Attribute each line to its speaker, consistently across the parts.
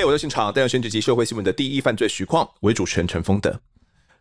Speaker 1: 嘿，我在现场，带有选举及社会新闻的第一犯罪徐况，为主持人陈丰德。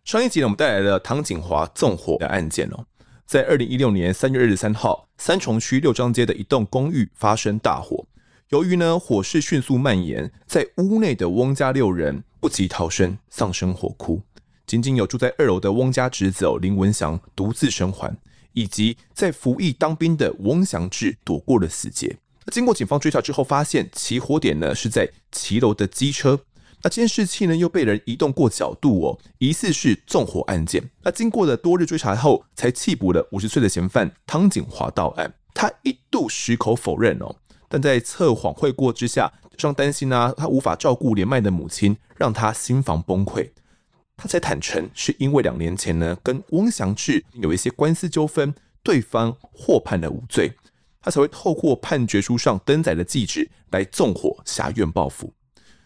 Speaker 1: 上一集呢，我们带来了唐锦华纵火的案件哦。在二零一六年三月二十三号，三重区六张街的一栋公寓发生大火。由于呢火势迅速蔓延，在屋内的翁家六人不及逃生，丧生火窟。仅仅有住在二楼的翁家侄子林文祥独自生还，以及在服役当兵的翁祥志躲过了死劫。经过警方追查之后，发现起火点呢是在骑楼的机车，那监视器呢又被人移动过角度哦，疑似是纵火案件。那经过了多日追查后，才缉捕了五十岁的嫌犯汤锦华到案。他一度矢口否认哦，但在测谎会过之下，加上担心啊他无法照顾年迈的母亲，让他心房崩溃，他才坦承是因为两年前呢跟翁祥志有一些官司纠纷，对方获判了无罪。他才会透过判决书上登载的记址来纵火下院报复，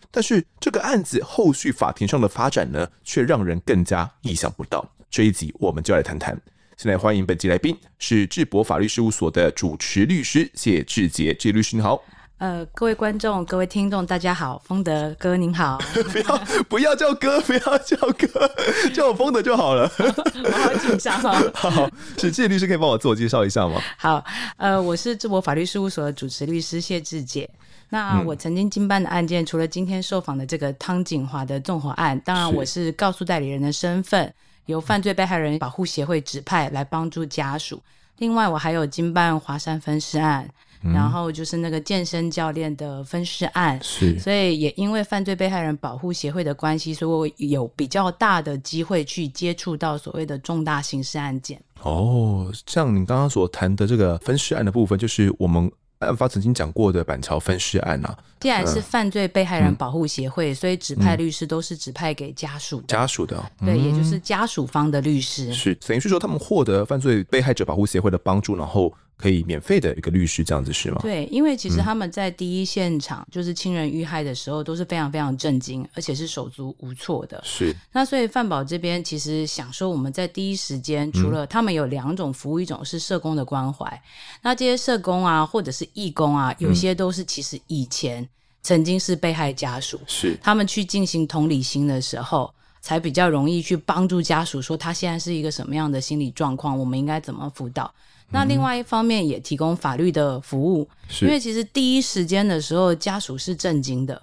Speaker 1: 但是这个案子后续法庭上的发展呢，却让人更加意想不到。这一集我们就来谈谈。现在欢迎本集来宾是智博法律事务所的主持律师谢志杰，谢律师你好。
Speaker 2: 呃，各位观众、各位听众，大家好，丰德哥您好。
Speaker 1: 不要不要叫哥，不要叫哥，叫我丰德就好了。
Speaker 2: 我好紧张哦。
Speaker 1: 好，是谢律师可以帮我自我介绍一下吗？
Speaker 2: 好，呃，我是智博法律事务所的主持律师谢志杰。那我曾经经办的案件，嗯、除了今天受访的这个汤景华的纵火案，当然我是告诉代理人的身份，由犯罪被害人保护协会指派来帮助家属。另外，我还有经办华山分尸案。然后就是那个健身教练的分尸案，
Speaker 1: 是，
Speaker 2: 所以也因为犯罪被害人保护协会的关系，所以我有比较大的机会去接触到所谓的重大刑事案件。
Speaker 1: 哦，像你刚刚所谈的这个分尸案的部分，就是我们。案发曾经讲过的板桥分尸案啊，
Speaker 2: 既然是犯罪被害人保护协会，嗯、所以指派律师都是指派给家属的，
Speaker 1: 家属的，
Speaker 2: 嗯、对，也就是家属方的律师，
Speaker 1: 是等于是说他们获得犯罪被害者保护协会的帮助，然后可以免费的一个律师这样子是吗？
Speaker 2: 对，因为其实他们在第一现场，嗯、就是亲人遇害的时候都是非常非常震惊，而且是手足无措的。
Speaker 1: 是，
Speaker 2: 那所以范宝这边其实想说，我们在第一时间，除了他们有两种服务，一种是社工的关怀，那这些社工啊，或者是义工啊，有些都是其实以前曾经是被害家属，
Speaker 1: 是
Speaker 2: 他们去进行同理心的时候，才比较容易去帮助家属说他现在是一个什么样的心理状况，我们应该怎么辅导。那另外一方面也提供法律的服务，因为其实第一时间的时候家属是震惊的，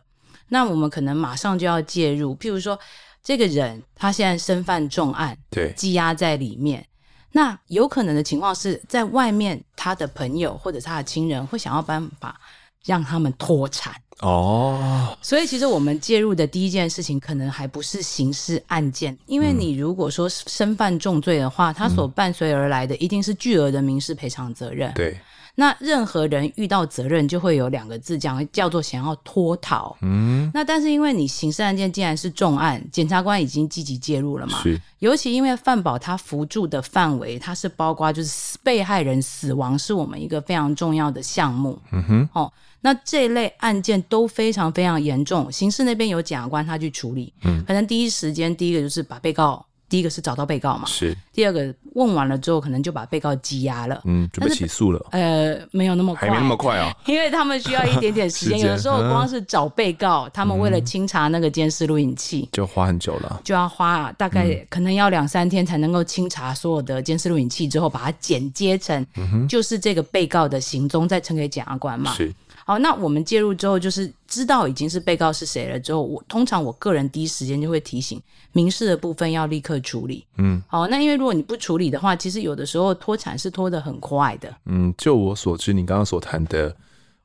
Speaker 2: 那我们可能马上就要介入，譬如说这个人他现在身犯重案，
Speaker 1: 对，羁
Speaker 2: 押在里面。那有可能的情况是在外面，他的朋友或者他的亲人会想要办法让他们脱产
Speaker 1: 哦。
Speaker 2: 所以其实我们介入的第一件事情，可能还不是刑事案件，因为你如果说身犯重罪的话，他所伴随而来的一定是巨额的民事赔偿责任。
Speaker 1: 对。
Speaker 2: 那任何人遇到责任，就会有两个字讲，叫做想要脱逃。嗯，那但是因为你刑事案件既然是重案，检察官已经积极介入了嘛。
Speaker 1: 是。
Speaker 2: 尤其因为范保他扶助的范围，它是包括就是被害人死亡是我们一个非常重要的项目。嗯哼。哦，那这类案件都非常非常严重，刑事那边有检察官他去处理。嗯。可能第一时间第一个就是把被告。第一个是找到被告嘛，
Speaker 1: 是。
Speaker 2: 第二个问完了之后，可能就把被告羁押了，
Speaker 1: 嗯，准备起诉了。
Speaker 2: 呃，没有那么快，
Speaker 1: 还没那么快啊，
Speaker 2: 因为他们需要一点点时间。有的时候光是找被告，他们为了清查那个监视录影器，
Speaker 1: 就花很久了，
Speaker 2: 就要花大概可能要两三天才能够清查所有的监视录影器之后，把它剪接成就是这个被告的行踪，再呈给检察官嘛。
Speaker 1: 是。
Speaker 2: 好，那我们介入之后，就是知道已经是被告是谁了之后，我通常我个人第一时间就会提醒民事的部分要立刻处理。嗯，好，那因为如果你不处理的话，其实有的时候脱产是脱得很快的。
Speaker 1: 嗯，就我所知，你刚刚所谈的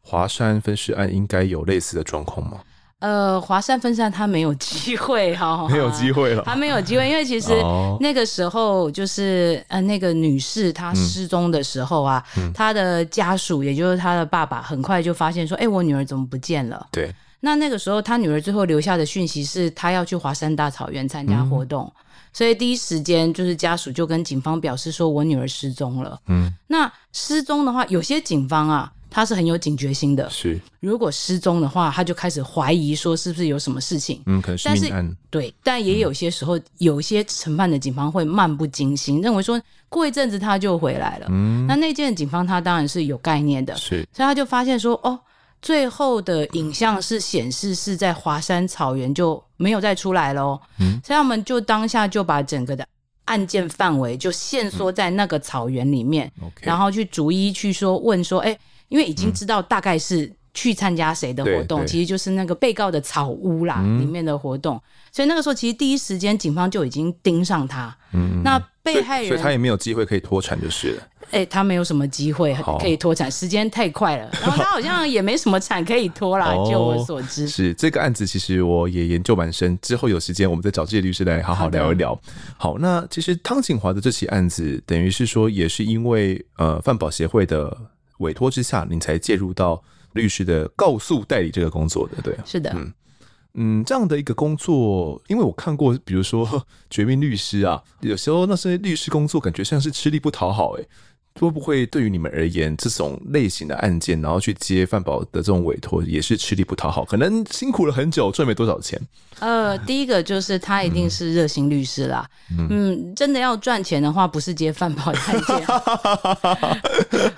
Speaker 1: 华山分尸案应该有类似的状况吗？
Speaker 2: 呃，华山分散他没有机会 哈，
Speaker 1: 没有机会了，
Speaker 2: 他没有机会，因为其实那个时候就是呃，那个女士她失踪的时候啊，嗯、她的家属也就是她的爸爸，很快就发现说，哎、欸，我女儿怎么不见了？
Speaker 1: 对，
Speaker 2: 那那个时候她女儿最后留下的讯息是，她要去华山大草原参加活动，嗯、所以第一时间就是家属就跟警方表示说，我女儿失踪了。嗯，那失踪的话，有些警方啊。他是很有警觉心的，
Speaker 1: 是。
Speaker 2: 如果失踪的话，他就开始怀疑说是不是有什么事情。
Speaker 1: 嗯，可能是命案。
Speaker 2: 对，但也有些时候，嗯、有些承办的警方会漫不经心，认为说过一阵子他就回来了。嗯，那那件警方他当然是有概念的，
Speaker 1: 是。
Speaker 2: 所以他就发现说，哦，最后的影像是显示是在华山草原就没有再出来了，嗯，所以他们就当下就把整个的案件范围就限缩在那个草原里面，嗯、然后去逐一去说问说，哎，因为已经知道大概是去参加谁的活动，嗯、其实就是那个被告的草屋啦、嗯、里面的活动，所以那个时候其实第一时间警方就已经盯上他，嗯，那被害人
Speaker 1: 所，所以他也没有机会可以脱产就是了。
Speaker 2: 哎、欸，他没有什么机会可以脱产，时间太快了。然后他好像也没什么产可以脱啦，就我所知。
Speaker 1: 是这个案子，其实我也研究蛮深。之后有时间，我们再找这些律师来好好聊一聊。好，好，那其实汤景华的这起案子，等于是说，也是因为呃犯保协会的委托之下，你才介入到律师的告诉代理这个工作的，对？
Speaker 2: 是的，
Speaker 1: 嗯嗯，这样的一个工作，因为我看过，比如说《绝命律师》啊，有时候那些律师工作感觉像是吃力不讨好，哎。会不会对于你们而言，这种类型的案件，然后去接犯保的这种委托，也是吃力不讨好？可能辛苦了很久，赚没多少钱。
Speaker 2: 呃，第一个就是他一定是热心律师啦。嗯，嗯，真的要赚钱的话，不是接犯保的案件。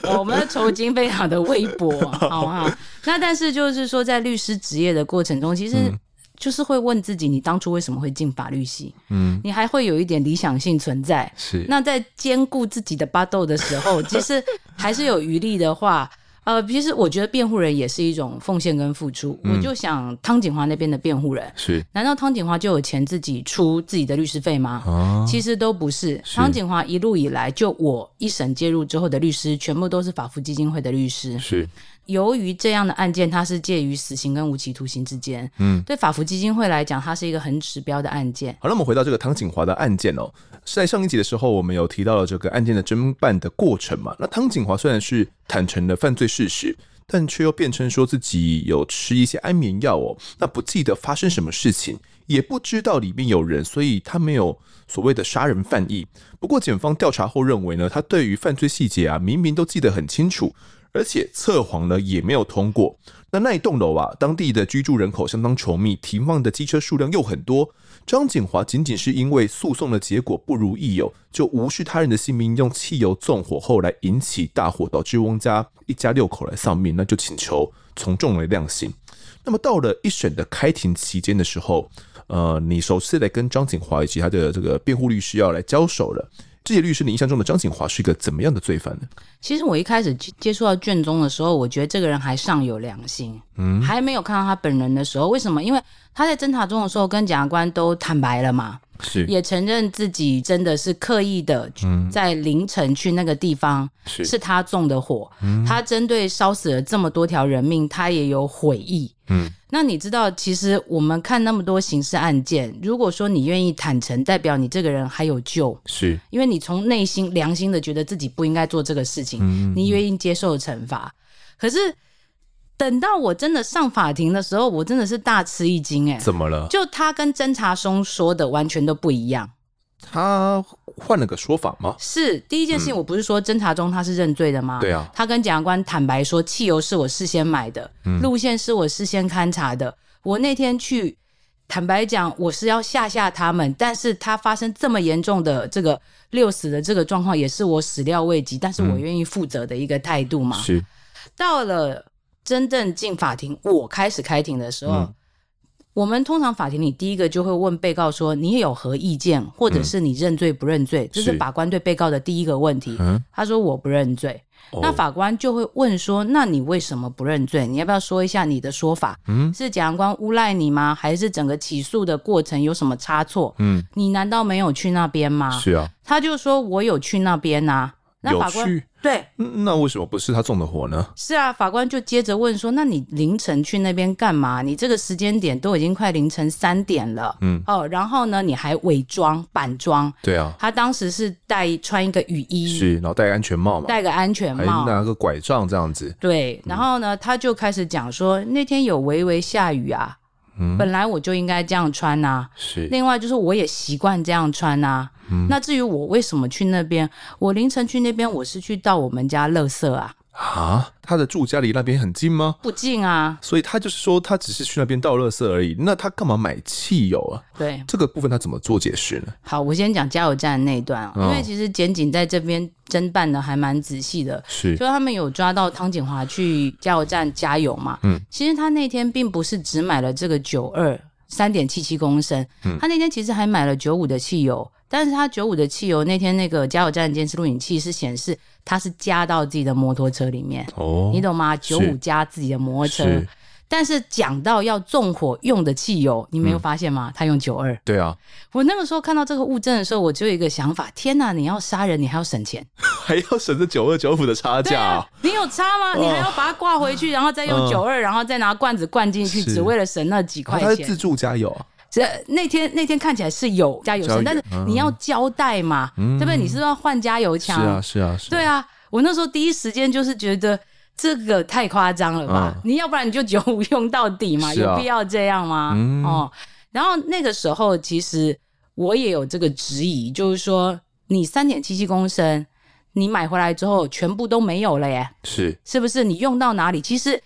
Speaker 2: 我们的酬金非常的微薄，好不好？那但是就是说，在律师职业的过程中，其实、嗯。就是会问自己，你当初为什么会进法律系？嗯，你还会有一点理想性存在。
Speaker 1: 是，
Speaker 2: 那在兼顾自己的巴豆的时候，其实还是有余力的话。呃，其实我觉得辩护人也是一种奉献跟付出。嗯、我就想汤景华那边的辩护人，
Speaker 1: 是
Speaker 2: 难道汤景华就有钱自己出自己的律师费吗？哦，其实都不是。汤景华一路以来，就我一审介入之后的律师，全部都是法扶基金会的律师。
Speaker 1: 是。
Speaker 2: 由于这样的案件，它是介于死刑跟无期徒刑之间。嗯，对法服基金会来讲，它是一个很指标的案件。
Speaker 1: 好，那我们回到这个汤景华的案件哦。在上一集的时候，我们有提到了这个案件的侦办的过程嘛？那汤景华虽然是坦承了犯罪事实，但却又辩称说自己有吃一些安眠药哦。那不记得发生什么事情，也不知道里面有人，所以他没有所谓的杀人犯意。不过检方调查后认为呢，他对于犯罪细节啊，明明都记得很清楚。而且测谎呢也没有通过。那那一栋楼啊，当地的居住人口相当稠密，停放的机车数量又很多。张景华仅仅是因为诉讼的结果不如意哦，就无视他人的性命，用汽油纵火后来引起大火，导致翁家一家六口来丧命。那就请求从重来量刑。那么到了一审的开庭期间的时候，呃，你首次来跟张景华以及他的这个辩护律师要来交手了。这些律师，你印象中的张景华是一个怎么样的罪犯呢？
Speaker 2: 其实我一开始接触到卷宗的时候，我觉得这个人还尚有良心，嗯，还没有看到他本人的时候，为什么？因为他在侦查中的时候跟检察官都坦白了嘛，
Speaker 1: 是。
Speaker 2: 也承认自己真的是刻意的在凌晨去那个地方，是。是他纵的火，他针对烧死了这么多条人命，他也有悔意，嗯。那你知道，其实我们看那么多刑事案件，如果说你愿意坦诚，代表你这个人还有救，
Speaker 1: 是。
Speaker 2: 因为你从内心良心的觉得自己不应该做这个事情，嗯、你愿意接受惩罚。可是等到我真的上法庭的时候，我真的是大吃一惊，哎，
Speaker 1: 怎么了？
Speaker 2: 就他跟侦查中说的完全都不一样。
Speaker 1: 他换了个说法吗？
Speaker 2: 是第一件事情，我不是说侦查中他是认罪的吗？
Speaker 1: 对啊，
Speaker 2: 他跟检察官坦白说，汽油是我事先买的，嗯、路线是我事先勘察的。我那天去，坦白讲，我是要吓吓他们，但是他发生这么严重的这个六死的这个状况，也是我始料未及，但是我愿意负责的一个态度嘛。
Speaker 1: 是
Speaker 2: 到了真正进法庭，我开始开庭的时候。嗯我们通常法庭里第一个就会问被告说：“你有何意见，或者是你认罪不认罪？”这、嗯、是法官对被告的第一个问题。嗯、他说：“我不认罪。哦”那法官就会问说：“那你为什么不认罪？你要不要说一下你的说法？嗯、是检察官诬赖你吗？还是整个起诉的过程有什么差错？嗯，你难道没有去那边吗？”
Speaker 1: 是啊，
Speaker 2: 他就说：“我有去那边呐、啊。”那法官对，
Speaker 1: 那为什么不是他纵的火呢？
Speaker 2: 是啊，法官就接着问说：“那你凌晨去那边干嘛？你这个时间点都已经快凌晨三点了，嗯，哦，然后呢，你还伪装板装？
Speaker 1: 对啊，
Speaker 2: 他当时是戴穿一个雨衣，
Speaker 1: 是，然后戴安全帽嘛，
Speaker 2: 戴个安全帽，
Speaker 1: 拿个拐杖这样子。
Speaker 2: 对，然后呢，他就开始讲说，那天有微微下雨啊。嗯、本来我就应该这样穿呐、啊，
Speaker 1: 是。
Speaker 2: 另外就是我也习惯这样穿呐、啊。嗯。那至于我为什么去那边，我凌晨去那边，我是去到我们家垃圾啊。
Speaker 1: 啊，他的住家离那边很近吗？
Speaker 2: 不近啊，
Speaker 1: 所以他就是说，他只是去那边倒垃圾而已。那他干嘛买汽油啊？
Speaker 2: 对，
Speaker 1: 这个部分他怎么做解释呢？
Speaker 2: 好，我先讲加油站的那一段啊，因为其实检警在这边侦办的还蛮仔细的，
Speaker 1: 是，
Speaker 2: 就他们有抓到汤景华去加油站加油嘛。嗯，其实他那天并不是只买了这个九二三点七七公升，嗯他那天其实还买了九五的汽油。但是他九五的汽油那天那个加油站监视录影器是显示他是加到自己的摩托车里面，哦，你懂吗？九五加自己的摩托车，但是讲到要纵火用的汽油，你没有发现吗？嗯、他用九二。
Speaker 1: 对啊，
Speaker 2: 我那个时候看到这个物证的时候，我就有一个想法：天哪，你要杀人，你还要省钱，
Speaker 1: 还要省这九二九五的差价、啊
Speaker 2: 啊？你有差吗？你还要把它挂回去，然后再用九二、嗯，然后再拿罐子灌进去，只为了省那几块钱？他
Speaker 1: 是自助加油啊。
Speaker 2: 这那天那天看起来是有加油声，但是你要交代嘛，嗯、对不对？你是不是要换加油枪？
Speaker 1: 是啊，是啊，是啊。
Speaker 2: 对啊，我那时候第一时间就是觉得这个太夸张了吧？嗯、你要不然你就九五用到底嘛，有必要这样吗？嗯、哦，然后那个时候其实我也有这个质疑，就是说你三点七七公升，你买回来之后全部都没有了耶？
Speaker 1: 是
Speaker 2: 是不是？你用到哪里？其实。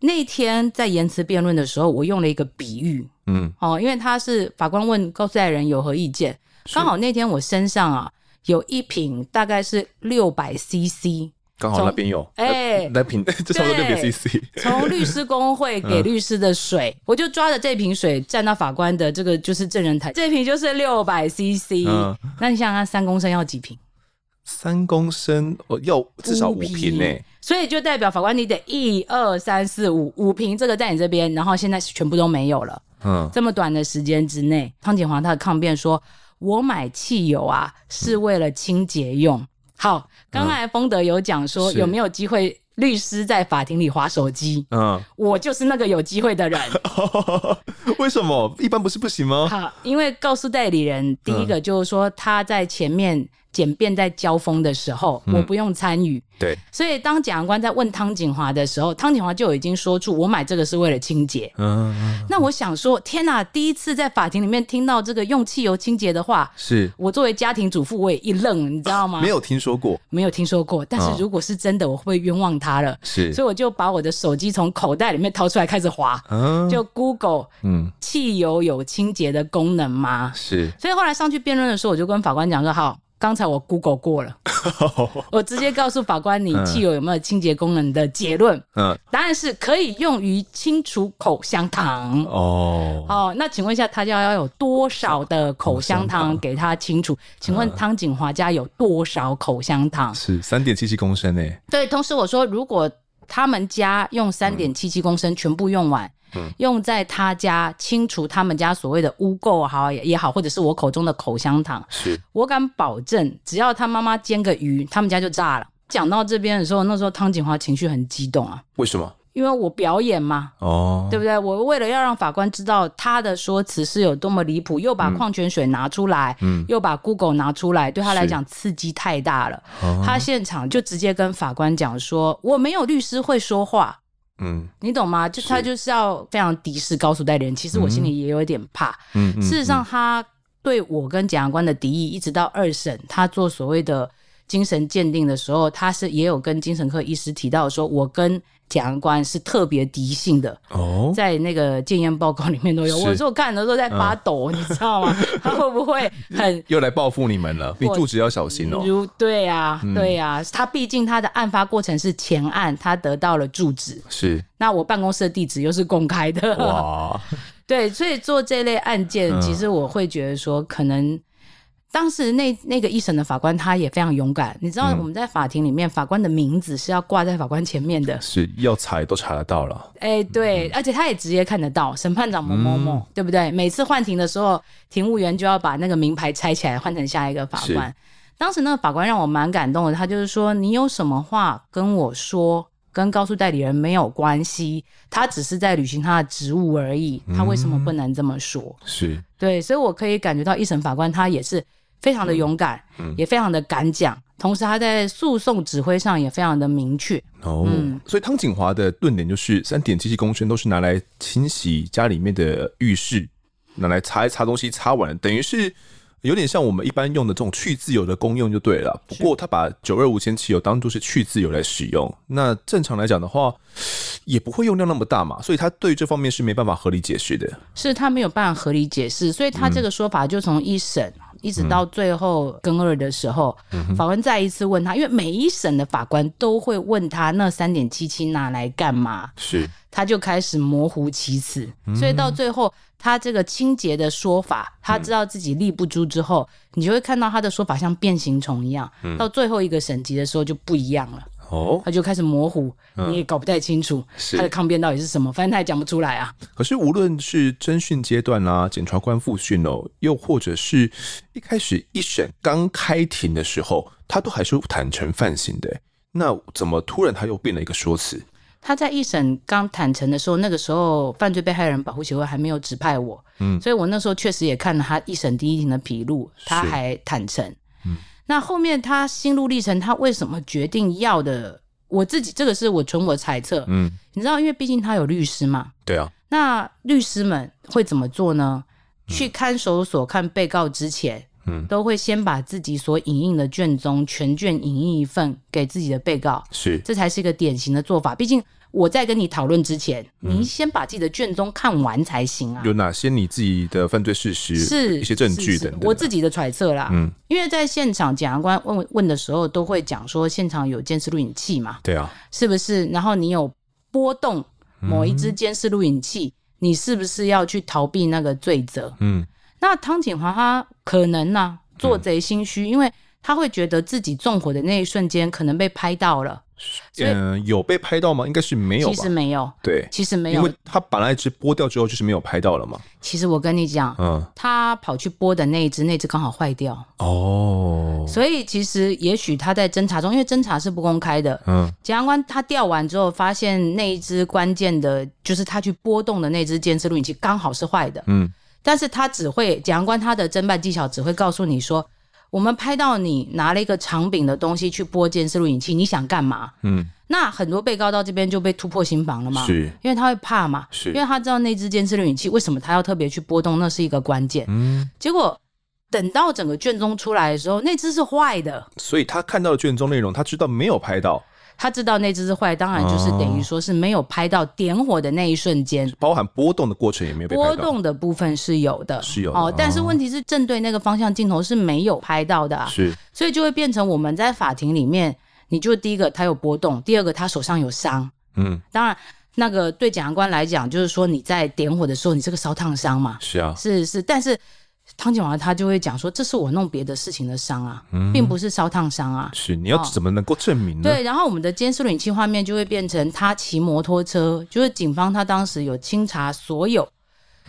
Speaker 2: 那天在言辞辩论的时候，我用了一个比喻，嗯，哦，因为他是法官问告诉代理人有何意见，刚好那天我身上啊有一瓶大概是六百 CC，
Speaker 1: 刚好那边有，哎、欸，那瓶 这差不多六百 CC，
Speaker 2: 从律师工会 给律师的水，嗯、我就抓着这瓶水站到法官的这个就是证人台，这瓶就是六百 CC，嗯，那你想想看，三公升要几瓶？
Speaker 1: 三公升，我要至少五瓶呢。
Speaker 2: 所以就代表法官，你得一二三四五五瓶，这个在你这边，然后现在全部都没有了。嗯，这么短的时间之内，汤景华他的抗辩说：“我买汽油啊，是为了清洁用。嗯”好，刚才丰德有讲说，有没有机会律师在法庭里划手机？嗯，我就是那个有机会的人。
Speaker 1: 为什么？一般不是不行吗？
Speaker 2: 好，因为告诉代理人，第一个就是说他在前面。检辩在交锋的时候，我不用参与。嗯。
Speaker 1: 对，
Speaker 2: 所以当检察官在问汤景华的时候，汤景华就已经说出我买这个是为了清洁。嗯，那我想说，天哪！第一次在法庭里面听到这个用汽油清洁的话，是我作为家庭主妇，我也一愣，你知道吗？
Speaker 1: 没有听说过，
Speaker 2: 没有听说过。但是如果是真的，我会不会冤枉他了？是，所以我就把我的手机从口袋里面掏出来开始划，嗯，就 Google，嗯，汽油有清洁的功能吗？是。所以后来上去辩论的时候，我就跟法官讲说，好。刚才我 Google 过了，我直接告诉法官，你汽油有没有清洁功能的结论？嗯，答案是可以用于清除口香糖。哦，哦，那请问一下，他家要有多少的口香糖给他清除？请问汤景华家有多少口香糖？
Speaker 1: 是三点七七公升诶。
Speaker 2: 对，同时我说，如果他们家用三点七七公升全部用完。用在他家清除他们家所谓的污垢好也好，或者是我口中的口香糖，是我敢保证，只要他妈妈煎个鱼，他们家就炸了。讲到这边的时候，那时候汤景华情绪很激动啊。
Speaker 1: 为什么？
Speaker 2: 因为我表演嘛，哦，对不对？我为了要让法官知道他的说辞是有多么离谱，又把矿泉水拿出来，嗯，又把 Google 拿出来，对他来讲刺激太大了。他现场就直接跟法官讲说：“我没有律师会说话。”嗯，你懂吗？就他就是要非常敌视高速代理人。其实我心里也有一点怕。嗯，嗯，事实上，他对我跟检察官的敌意，一直到二审，他做所谓的精神鉴定的时候，他是也有跟精神科医师提到说，我跟。检察官是特别敌性的哦，在那个检验报告里面都有。我说我看的时候在发抖，嗯，你知道吗？他会不会很
Speaker 1: 又来报复你们了？你住址要小心哦。
Speaker 2: 如对呀，对呀，他毕竟他的案发过程是前案，他得到了住址是。那我办公室的地址又是公开的哇，对，所以做这类案件，其实我会觉得说可能。当时那那个一审的法官他也非常勇敢，你知道我们在法庭里面，法官的名字是要挂在法官前面的，
Speaker 1: 是要查都查得到了。
Speaker 2: 哎、欸，对、嗯，而且他也直接看得到审判长某某某，对不对？每次换庭的时候，庭务员就要把那个名牌拆起来，换成下一个法官。当时那个法官让我蛮感动的，他就是说：“你有什么话跟我说，跟告诉代理人没有关系，他只是在履行他的职务而已，他为什么不能这么说？”嗯、是对，所以我可以感觉到一审法官他也是。非常的勇敢，嗯，也非常的敢讲，同时他在诉讼指挥上也非常的明确。
Speaker 1: 哦，嗯，所以汤景华的论点就是三点七七公升都是拿来清洗家里面的浴室，拿来擦一擦东西，擦完等于是有点像我们一般用的这种去自由的功用就对了。不过他把九二五铅汽油当做是去自由来使用，那正常来讲的话，也不会用量那么大嘛，所以他对这方面是没办法合理解释的。
Speaker 2: 是他没有办法合理解释，所以他这个说法就从一审。嗯一直到最后更二的时候，嗯、法官再一次问他，因为每一审的法官都会问他那三点七七拿来干嘛？
Speaker 1: 是，
Speaker 2: 他就开始模糊其词，嗯、所以到最后他这个清洁的说法，他知道自己立不住之后，嗯、你就会看到他的说法像变形虫一样，嗯、到最后一个审级的时候就不一样了。哦，他就开始模糊，嗯、你也搞不太清楚他的抗辩到底是什么，反正他也讲不出来啊。
Speaker 1: 可是无论是侦讯阶段啦、啊，检察官复讯哦，又或者是一开始一审刚开庭的时候，他都还是坦诚犯行的。那怎么突然他又变了一个说辞？
Speaker 2: 他在一审刚坦诚的时候，那个时候犯罪被害人保护协会还没有指派我，嗯，所以我那时候确实也看了他一审第一庭的笔录，他还坦诚，嗯。那后面他心路历程，他为什么决定要的？我自己这个是我纯我猜测，嗯，你知道，因为毕竟他有律师嘛，
Speaker 1: 对啊。
Speaker 2: 那律师们会怎么做呢？嗯、去看守所看被告之前，嗯，都会先把自己所影印的卷宗全卷影印一份给自己的被告，
Speaker 1: 是，
Speaker 2: 这才是一个典型的做法。毕竟。我在跟你讨论之前，你先把自己的卷宗看完才行啊。
Speaker 1: 有哪些你自己的犯罪事实？
Speaker 2: 是
Speaker 1: 一些证据等等。
Speaker 2: 我自己的揣测啦。嗯，因为在现场检察官问问的时候，都会讲说现场有监视录影器嘛。
Speaker 1: 对啊，
Speaker 2: 是不是？然后你有波动某一支监视录影器，嗯、你是不是要去逃避那个罪责？嗯，那汤锦华他可能呢、啊、做贼心虚，嗯、因为他会觉得自己纵火的那一瞬间可能被拍到了。
Speaker 1: 嗯，有被拍到吗？应该是没有吧。
Speaker 2: 其实没有，
Speaker 1: 对，
Speaker 2: 其实没有，
Speaker 1: 因为他本来一支拨掉之后就是没有拍到了嘛。
Speaker 2: 其实我跟你讲，嗯，他跑去拨的那一只，那只刚好坏掉哦。所以其实也许他在侦查中，因为侦查是不公开的，嗯，检察官他调完之后，发现那一只关键的，就是他去拨动的那只监视录影器刚好是坏的，嗯，但是他只会检察官他的侦办技巧只会告诉你说。我们拍到你拿了一个长柄的东西去拨监视录影器，你想干嘛？嗯，那很多被告到这边就被突破心防了嘛，是，因为他会怕嘛，是，因为他知道那支监视录影器为什么他要特别去拨动，那是一个关键。嗯，结果等到整个卷宗出来的时候，那支是坏的，
Speaker 1: 所以他看到的卷宗内容，他知道没有拍到。
Speaker 2: 他知道那只是坏，当然就是等于说是没有拍到点火的那一瞬间，
Speaker 1: 包含波动的过程也没有被拍到。
Speaker 2: 波动的部分是有的，
Speaker 1: 是有的
Speaker 2: 哦。但是问题是，正对那个方向镜头是没有拍到的啊。
Speaker 1: 是，
Speaker 2: 所以就会变成我们在法庭里面，你就第一个他有波动，第二个他手上有伤。嗯，当然那个对检察官来讲，就是说你在点火的时候，你这个烧烫伤嘛。
Speaker 1: 是啊，
Speaker 2: 是是，但是。汤景华他就会讲说，这是我弄别的事情的伤啊，嗯、并不是烧烫伤啊。
Speaker 1: 是，你要怎么能够证明呢？
Speaker 2: 对，然后我们的监视录影器画面就会变成他骑摩托车，就是警方他当时有清查所有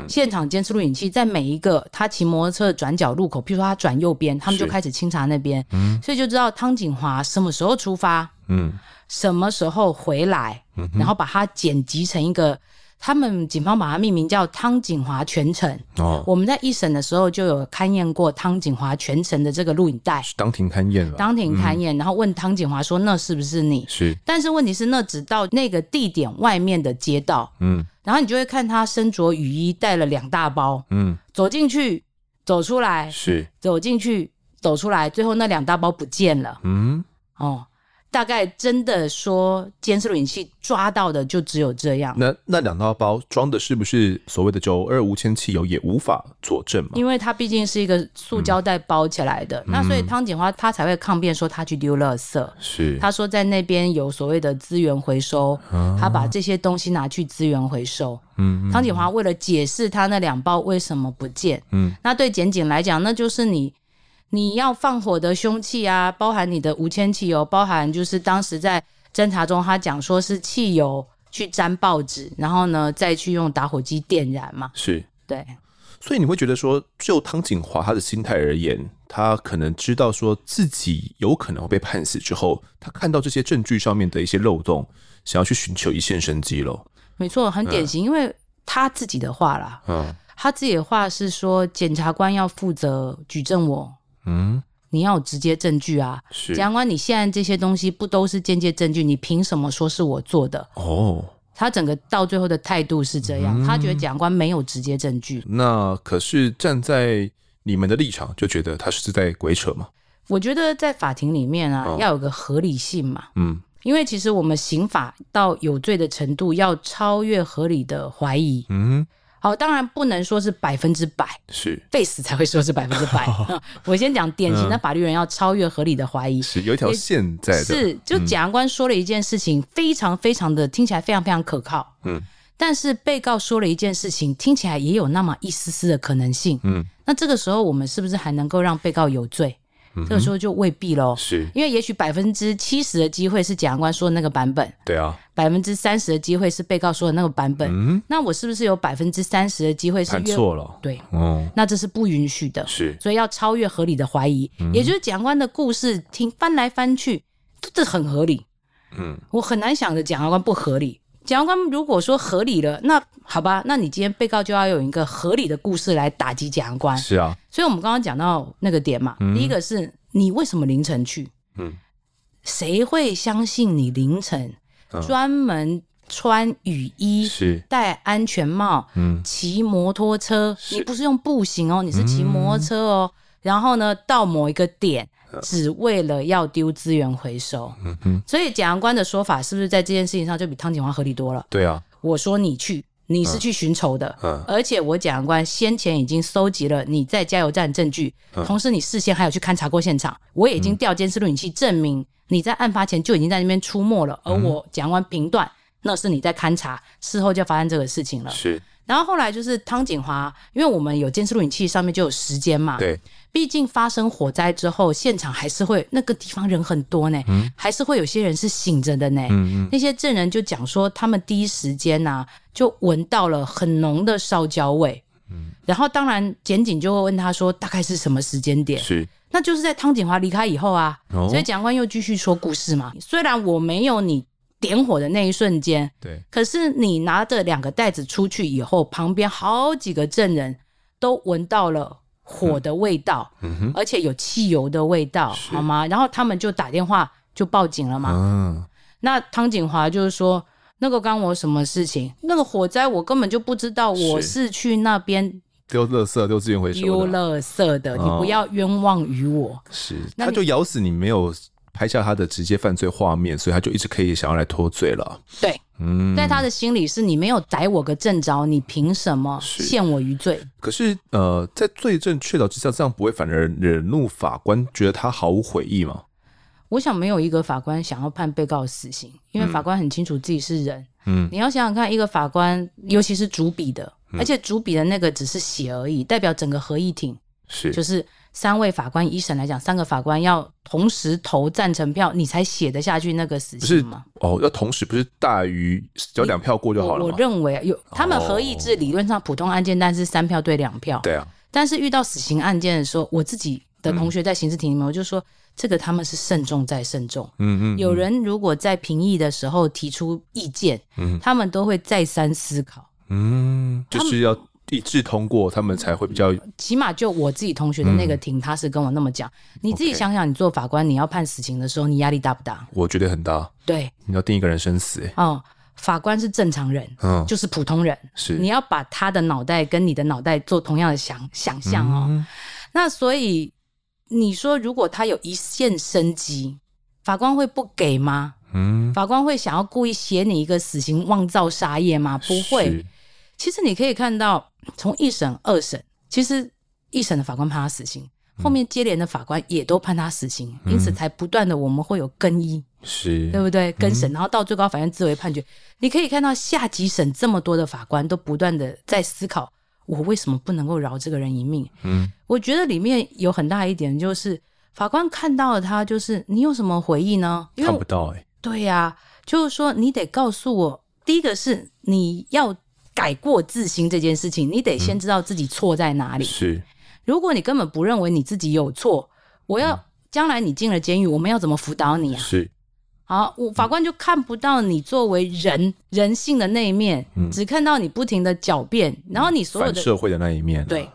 Speaker 2: 现场监视录影器，在每一个他骑摩托车的转角路口，譬如说他转右边，他们就开始清查那边，嗯、所以就知道汤景华什么时候出发，嗯，什么时候回来，嗯、然后把它剪辑成一个。他们警方把它命名叫汤景华全程。哦，我们在一审的时候就有勘验过汤景华全程的这个录影带，
Speaker 1: 当庭勘验了。
Speaker 2: 当庭勘验，嗯、然后问汤景华说：“那是不是你？”
Speaker 1: 是。
Speaker 2: 但是问题是，那只到那个地点外面的街道。嗯。然后你就会看他身着雨衣，带了两大包。嗯。走进去，走出来。
Speaker 1: 是。
Speaker 2: 走进去，走出来，最后那两大包不见了。嗯。哦。大概真的说，监视录影器抓到的就只有这样。
Speaker 1: 那那两大包装的是不是所谓的九二无铅汽油，也无法佐证嘛？
Speaker 2: 因为它毕竟是一个塑胶袋包起来的，嗯、那所以汤锦华他才会抗辩说他去丢垃圾。
Speaker 1: 是，
Speaker 2: 他说在那边有所谓的资源回收，啊、他把这些东西拿去资源回收。嗯，汤锦华为了解释他那两包为什么不见，嗯，那对检警来讲，那就是你。你要放火的凶器啊，包含你的无铅汽油，包含就是当时在侦查中，他讲说是汽油去沾报纸，然后呢再去用打火机点燃嘛。
Speaker 1: 是，
Speaker 2: 对。
Speaker 1: 所以你会觉得说，就汤景华他的心态而言，他可能知道说自己有可能会被判死之后，他看到这些证据上面的一些漏洞，想要去寻求一线生机喽。
Speaker 2: 没错，很典型，嗯、因为他自己的话啦，嗯，他自己的话是说，检察官要负责举证我。嗯，你要有直接证据啊！是，检察官，你现在这些东西不都是间接证据？你凭什么说是我做的？哦，他整个到最后的态度是这样，嗯、他觉得检察官没有直接证据。
Speaker 1: 那可是站在你们的立场就觉得他是在鬼扯吗？
Speaker 2: 我觉得在法庭里面啊，哦、要有个合理性嘛。嗯，因为其实我们刑法到有罪的程度要超越合理的怀疑。嗯。好，当然不能说是百分之百，是废死才会说是百分之百。我先讲典型的法律人要超越合理的怀疑，
Speaker 1: 是有一条线在的。
Speaker 2: 是，就检察官说了一件事情，非常非常的听起来非常非常可靠。嗯，但是被告说了一件事情，听起来也有那么一丝丝的可能性。嗯，那这个时候我们是不是还能够让被告有罪？这个时候就未必喽，是。因为也许百分之七十的机会是检察官说的那个版本，
Speaker 1: 对啊，
Speaker 2: 百分之三十的机会是被告说的那个版本，嗯，那我是不是有百分之三十的机会是
Speaker 1: 判错了？
Speaker 2: 对，哦，那这是不允许的，
Speaker 1: 是，
Speaker 2: 所以要超越合理的怀疑，嗯、也就是检察官的故事听翻来翻去，这很合理，嗯，我很难想着检察官不合理。检察官如果说合理了，那好吧，那你今天被告就要有一个合理的故事来打击检察官。
Speaker 1: 是啊，
Speaker 2: 所以我们刚刚讲到那个点嘛，嗯、第一个是你为什么凌晨去？嗯，谁会相信你凌晨专门穿雨衣、戴安全帽、骑摩托车？你不是用步行哦，你是骑摩托车哦。嗯、然后呢，到某一个点。只为了要丢资源回收，嗯哼，所以检察官的说法是不是在这件事情上就比汤景华合理多了？
Speaker 1: 对啊，
Speaker 2: 我说你去，你是去寻仇的，嗯，而且我检察官先前已经搜集了你在加油站证据，嗯，同时你事先还有去勘察过现场，我也已经调监视录影器证明你在案发前就已经在那边出没了，而我检察官评断那是你在勘察，事后就发生这个事情了，
Speaker 1: 是。
Speaker 2: 然后后来就是汤景华，因为我们有监视录影器，上面就有时间嘛。
Speaker 1: 对。
Speaker 2: 毕竟发生火灾之后，现场还是会那个地方人很多呢，嗯、还是会有些人是醒着的呢。那些证人就讲说，他们第一时间呐、啊，就闻到了很浓的烧焦味。嗯。然后当然检警就会问他说，大概是什么时间点？
Speaker 1: 是。
Speaker 2: 那就是在汤景华离开以后啊。哦。所以检察官又继续说故事嘛。虽然我没有你。点火的那一瞬间，
Speaker 1: 对，
Speaker 2: 可是你拿着两个袋子出去以后，旁边好几个证人都闻到了火的味道，嗯，而且有汽油的味道，好吗？然后他们就打电话就报警了嘛。嗯，那汤景华就是说，那个干我什么事情？那个火灾我根本就不知道，我是去那边
Speaker 1: 丢垃圾、丢资源回收、
Speaker 2: 丢垃圾的，你不要冤枉于我。
Speaker 1: 是，他就咬死你没有。拍下他的直接犯罪画面，所以他就一直可以想要来脱罪了。
Speaker 2: 对，嗯，在他的心里是你没有逮我个正着，你凭什么陷我于罪？
Speaker 1: 可是，呃，在罪证确凿之下，这样不会反而惹怒法官，觉得他毫无悔意吗？
Speaker 2: 我想没有一个法官想要判被告死刑，因为法官很清楚自己是人。嗯，你要想想看，一个法官，尤其是主笔的，而且主笔的那个只是写而已，代表整个合议庭是就是。三位法官一审来讲，三个法官要同时投赞成票，你才写得下去那个死刑吗？
Speaker 1: 哦，要同时不是大于只要两票过就好了。
Speaker 2: 我认为有他们合议制理论上普通案件，但是三票对两票。
Speaker 1: 对啊。
Speaker 2: 但是遇到死刑案件的时候，我自己的同学在刑事庭里面，我就说这个他们是慎重再慎重。嗯嗯。有人如果在评议的时候提出意见，嗯，他们都会再三思考。
Speaker 1: 嗯，就是要。一致通过，他们才会比较。
Speaker 2: 起码就我自己同学的那个庭，嗯、他是跟我那么讲。你自己想想，你做法官，你要判死刑的时候，你压力大不大？
Speaker 1: 我觉得很大。
Speaker 2: 对，
Speaker 1: 你要定一个人生死。
Speaker 2: 哦，法官是正常人，嗯，就是普通人。
Speaker 1: 是，
Speaker 2: 你要把他的脑袋跟你的脑袋做同样的想想象哦。嗯、那所以你说，如果他有一线生机，法官会不给吗？嗯，法官会想要故意写你一个死刑，妄造杀业吗？不会。其实你可以看到，从一审、二审，其实一审的法官判他死刑，后面接连的法官也都判他死刑，嗯、因此才不断的我们会有更一，
Speaker 1: 是，
Speaker 2: 对不对？更审，然后到最高法院自为判决。嗯、你可以看到下级审这么多的法官都不断的在思考，我为什么不能够饶这个人一命？嗯，我觉得里面有很大一点就是法官看到了他，就是你有什么回忆呢？
Speaker 1: 看不到哎、欸。
Speaker 2: 对呀、啊，就是说你得告诉我，第一个是你要。改过自新这件事情，你得先知道自己错在哪里。嗯、是，如果你根本不认为你自己有错，我要将来你进了监狱，我们要怎么辅导你啊？
Speaker 1: 是，
Speaker 2: 好，我法官就看不到你作为人人性的那一面，嗯、只看到你不停的狡辩，然后你所有的
Speaker 1: 社会的那一面、啊，
Speaker 2: 对，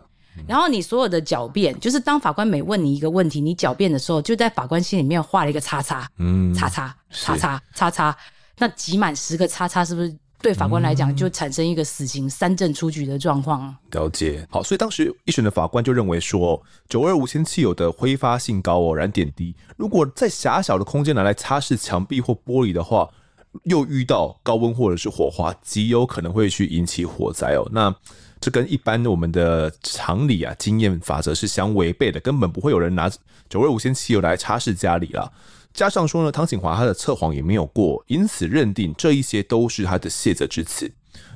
Speaker 2: 然后你所有的狡辩，就是当法官每问你一个问题，你狡辩的时候，就在法官心里面画了一个叉叉，嗯，叉叉叉叉叉叉，那挤满十个叉叉，是不是？对法官来讲就产生一个死刑三证出局的状况。
Speaker 1: 了解。好，所以当时一审的法官就认为说，九二无铅汽油的挥发性高哦，燃点低，如果在狭小的空间拿来擦拭墙壁或玻璃的话，又遇到高温或者是火花，极有可能会去引起火灾哦。那这跟一般我们的常理啊、经验法则是相违背的，根本不会有人拿九二无铅汽油来擦拭家里啦。加上说呢，唐景华他的测谎也没有过，因此认定这一些都是他的卸责之词。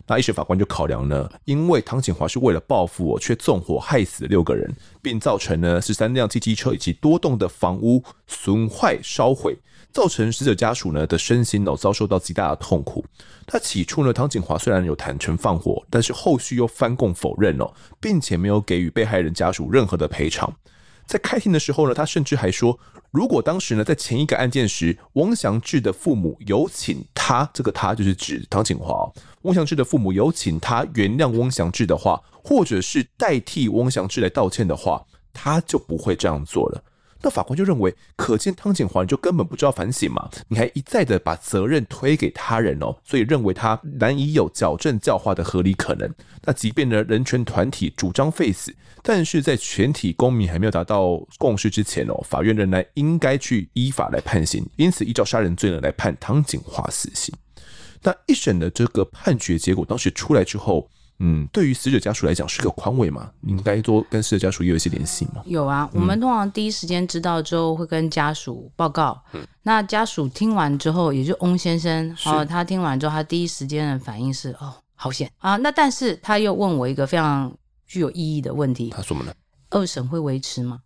Speaker 1: 那一审法官就考量呢，因为唐景华是为了报复，却纵火害死六个人，并造成呢十三辆汽机车以及多栋的房屋损坏烧毁，造成死者家属呢的身心哦遭受到极大的痛苦。他起初呢，唐景华虽然有坦承放火，但是后续又翻供否认哦，并且没有给予被害人家属任何的赔偿。在开庭的时候呢，他甚至还说，如果当时呢，在前一个案件时，翁祥志的父母有请他，这个他就是指唐景华，翁祥志的父母有请他原谅翁祥志的话，或者是代替翁祥志来道歉的话，他就不会这样做了。那法官就认为，可见汤景华就根本不知道反省嘛，你还一再的把责任推给他人哦，所以认为他难以有矫正教化的合理可能。那即便呢人权团体主张废死，但是在全体公民还没有达到共识之前哦，法院仍然应该去依法来判刑，因此依照杀人罪呢来判汤景华死刑。那一审的这个判决结果当时出来之后。嗯，对于死者家属来讲是个宽慰嘛？你应该多跟死者家属也有一些联系吗？
Speaker 2: 有啊，我们通常第一时间知道之后会跟家属报告。嗯，那家属听完之后，也就翁先生哦，他听完之后，他第一时间的反应是哦，好险啊！那但是他又问我一个非常具有意义的问题，
Speaker 1: 他说什么呢？
Speaker 2: 二审会维持吗？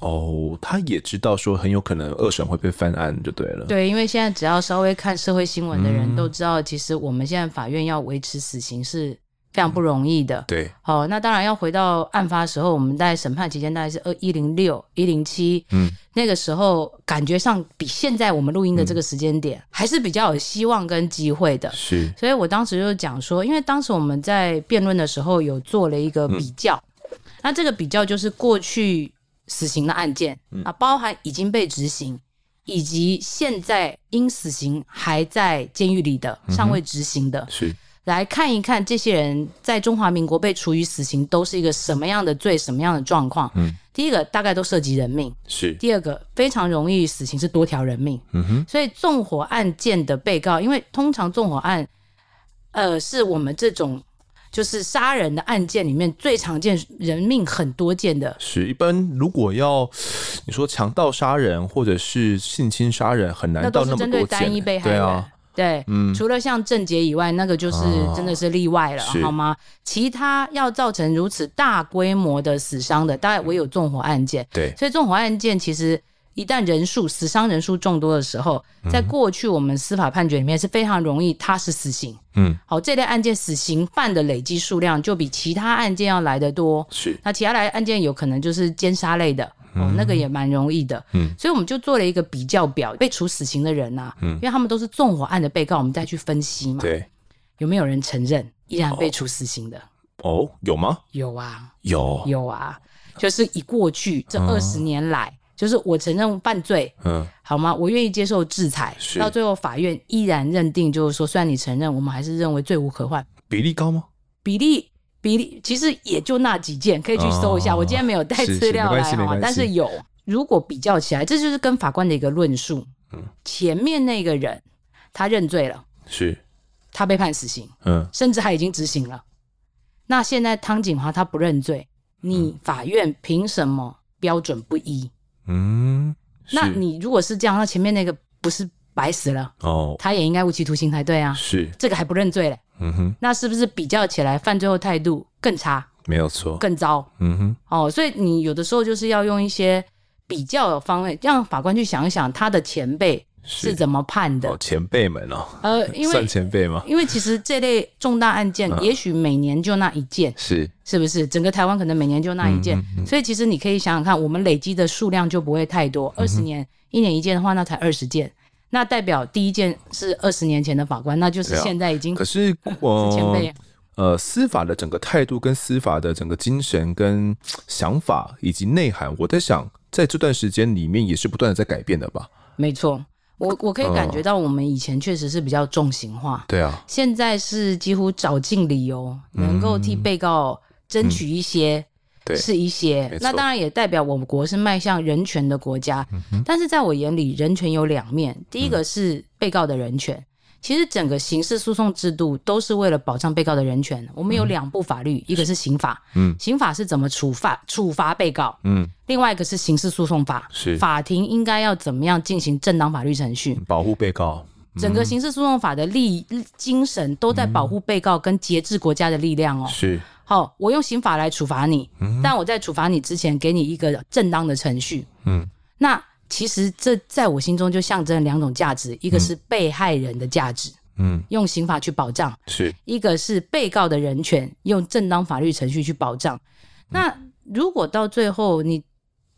Speaker 1: 哦，他也知道说很有可能二审会被翻案，就对了。
Speaker 2: 对，因为现在只要稍微看社会新闻的人都知道，其实我们现在法院要维持死刑是。非常不容易的，
Speaker 1: 对，
Speaker 2: 好，那当然要回到案发时候，我们在审判期间大概是二一零六一零七，嗯，那个时候感觉上比现在我们录音的这个时间点、嗯、还是比较有希望跟机会的，
Speaker 1: 是，
Speaker 2: 所以我当时就讲说，因为当时我们在辩论的时候有做了一个比较，嗯、那这个比较就是过去死刑的案件、嗯、啊，包含已经被执行，以及现在因死刑还在监狱里的尚未执行的，
Speaker 1: 嗯、是。
Speaker 2: 来看一看这些人在中华民国被处以死刑都是一个什么样的罪，什么样的状况？嗯，第一个大概都涉及人命，
Speaker 1: 是。
Speaker 2: 第二个非常容易死刑是多条人命，嗯哼。所以纵火案件的被告，因为通常纵火案，呃，是我们这种就是杀人的案件里面最常见人命很多件的。
Speaker 1: 是一般如果要你说强盗杀人或者是性侵杀人，很难到那么多件。单一被害人。对啊。
Speaker 2: 对，嗯，除了像郑捷以外，那个就是真的是例外了，哦、好吗？其他要造成如此大规模的死伤的，大概唯有纵火案件。
Speaker 1: 对，
Speaker 2: 所以纵火案件其实一旦人数死伤人数众多的时候，在过去我们司法判决里面是非常容易，它是死刑。嗯，好，这类案件死刑犯的累积数量就比其他案件要来得多。
Speaker 1: 是，
Speaker 2: 那其他来案件有可能就是奸杀类的。哦，那个也蛮容易的，嗯，所以我们就做了一个比较表，被处死刑的人呐、啊，嗯，因为他们都是纵火案的被告，我们再去分析嘛，
Speaker 1: 对，
Speaker 2: 有没有人承认依然被处死刑的？
Speaker 1: 哦，有吗？
Speaker 2: 有啊，
Speaker 1: 有，
Speaker 2: 有啊，就是以过去这二十年来，嗯、就是我承认犯罪，嗯，好吗？我愿意接受制裁，到最后法院依然认定，就是说，虽然你承认，我们还是认为罪无可逭。
Speaker 1: 比例高吗？
Speaker 2: 比例。比例其实也就那几件，可以去搜一下。哦、我今天没有带资料来哈，但是有。如果比较起来，这就是跟法官的一个论述。嗯，前面那个人他认罪了，
Speaker 1: 是，
Speaker 2: 他被判死刑，嗯，甚至还已经执行了。那现在汤景华他不认罪，你法院凭什么标准不一？嗯，那你如果是这样，那前面那个不是白死了？哦，他也应该无期徒刑才对啊。
Speaker 1: 是，
Speaker 2: 这个还不认罪嘞。嗯哼，那是不是比较起来犯罪后态度更差？
Speaker 1: 没有错，
Speaker 2: 更糟。嗯哼，哦，所以你有的时候就是要用一些比较的方位，让法官去想一想他的前辈是怎么判的。
Speaker 1: 哦，前辈们哦，
Speaker 2: 呃，因为
Speaker 1: 算前辈吗？
Speaker 2: 因为其实这类重大案件，也许每年就那一件，
Speaker 1: 是
Speaker 2: 是不是？整个台湾可能每年就那一件，嗯嗯嗯，所以其实你可以想想看，我们累积的数量就不会太多。二十年，一年一件的话，那才二十件。那代表第一件是二十年前的法官，那就是现在已经、啊、
Speaker 1: 可是前辈、啊。呃，司法的整个态度跟司法的整个精神跟想法以及内涵，我在想，在这段时间里面也是不断的在改变的吧？
Speaker 2: 没错，我我可以感觉到，我们以前确实是比较重刑化，
Speaker 1: 对啊，
Speaker 2: 现在是几乎找尽理由，能够替被告争取一些，对，是一些。那当然也代表我们国是迈向人权的国家，但是在我眼里，人权有两面，第一个是被告的人权。其实整个刑事诉讼制度都是为了保障被告的人权。我们有两部法律，嗯、一个是刑法，嗯，刑法是怎么处罚处罚被告，嗯，另外一个是刑事诉讼法，是。法庭应该要怎么样进行正当法律程序，
Speaker 1: 保护被告。
Speaker 2: 嗯、整个刑事诉讼法的力精神都在保护被告跟节制国家的力量哦。是，好，我用刑法来处罚你，嗯、但我在处罚你之前给你一个正当的程序，嗯，那。其实这在我心中就象征两种价值，一个是被害人的价值，嗯，用刑法去保障；是。一个是被告的人权，用正当法律程序去保障。那如果到最后，你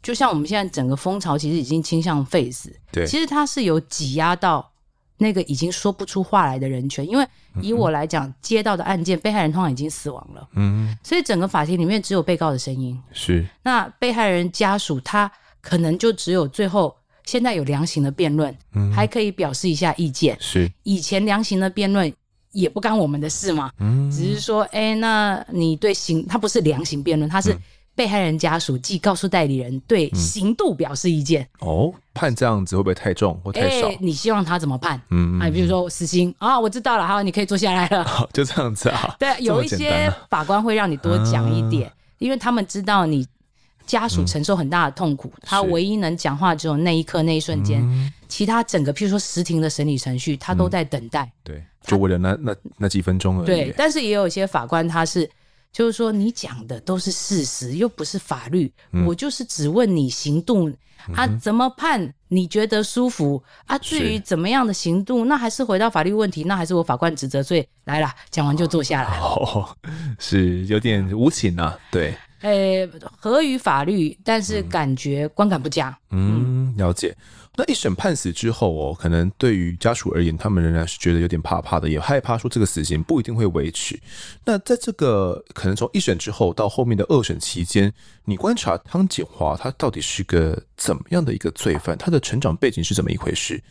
Speaker 2: 就像我们现在整个风潮，其实已经倾向废死，对，其实它是有挤压到那个已经说不出话来的人权。因为以我来讲，接到的案件，被害人通常已经死亡了，嗯，所以整个法庭里面只有被告的声音，是那被害人家属他。可能就只有最后，现在有量刑的辩论，嗯，还可以表示一下意见。是以前量刑的辩论也不干我们的事嘛，嗯，只是说，哎、欸，那你对刑，他不是量刑辩论，他是被害人家属即告诉代理人对刑度表示意见。嗯、哦，判这样子会不会太重或太少？欸、你希望他怎么判？嗯，啊，比如说死刑啊，我知道了，好，你可以坐下来了。好，就这样子啊。对，有一些法官会让你多讲一点，啊、因为他们知道你。家属承受很大的痛苦，嗯、他唯一能讲话只有那一刻那一瞬间，嗯、其他整个譬如说实庭的审理程序，他都在等待。嗯、对，就为了那那那几分钟而已。对，但是也有一些法官他是，就是说你讲的都是事实，又不是法律，嗯、我就是只问你行动啊怎么判，你觉得舒服啊？至于怎么样的行动，那还是回到法律问题，那还是我法官职责。所以来了，讲完就坐下来。哦，是有点无情啊，对。呃、欸，合于法律，但是感觉观感不佳。嗯，嗯，了解。那一审判死之后哦，可能对于家属而言，他们仍然是觉得有点怕怕的，也害怕说这个死刑不一定会维持。那在这个可能从一审之后到后面的二审期间，你观察汤锦华他到底是个怎么样的一个罪犯？他的成长背景是怎么一回事？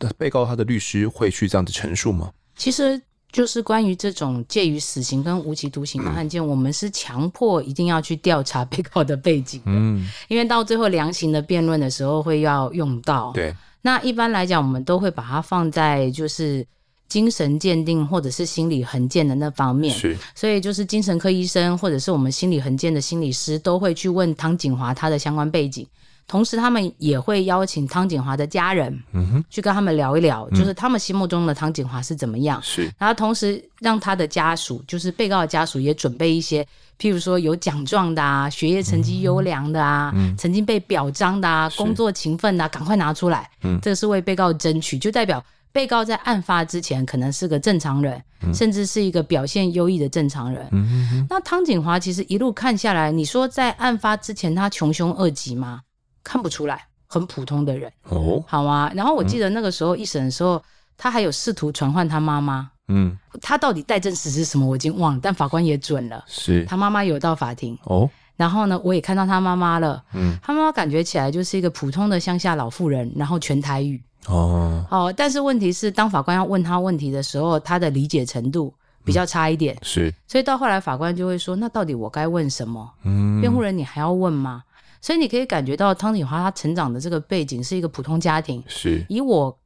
Speaker 2: 那被告他的律师会去这样子陈述吗？其实。就是关于这种介于死刑跟无期徒刑的案件，嗯、我们是强迫一定要去调查被告的背景的，嗯，因为到最后量刑的辩论的时候会要用到。对，那一般来讲，我们都会把它放在就是精神鉴定或者是心理横鉴的那方面。是，所以就是精神科医生或者是我们心理横鉴的心理师都会去问汤锦华他的相关背景。同时，他们也会邀请汤景华的家人，嗯哼，去跟他们聊一聊，嗯、就是他们心目中的汤景华是怎么样。是，然后同时让他的家属，就是被告的家属，也准备一些，譬如说有奖状的啊，学业成绩优良的啊，嗯、曾经被表彰的啊，工作勤奋的啊，赶快拿出来。嗯，这个是为被告争取，就代表被告在案发之前可能是个正常人，嗯、甚至是一个表现优异的正常人。嗯哼哼，那汤景华其实一路看下来，你说在案发之前他穷凶恶极吗？看不出来，很普通的人哦，好啊。然后我记得那个时候一审的时候，嗯、他还有试图传唤他妈妈。嗯，他到底带证词是什么，我已经忘了。但法官也准了，是他妈妈有到法庭哦。然后呢，我也看到他妈妈了。嗯，他妈妈感觉起来就是一个普通的乡下老妇人，然后全台语哦。哦，但是问题是，当法官要问他问题的时候，他的理解程度比较差一点。嗯、是，所以到后来法官就会说：“那到底我该问什么？”嗯，辩护人，你还要问吗？所以你可以感觉到汤景华他成长的这个背景是一个普通家庭。是，以我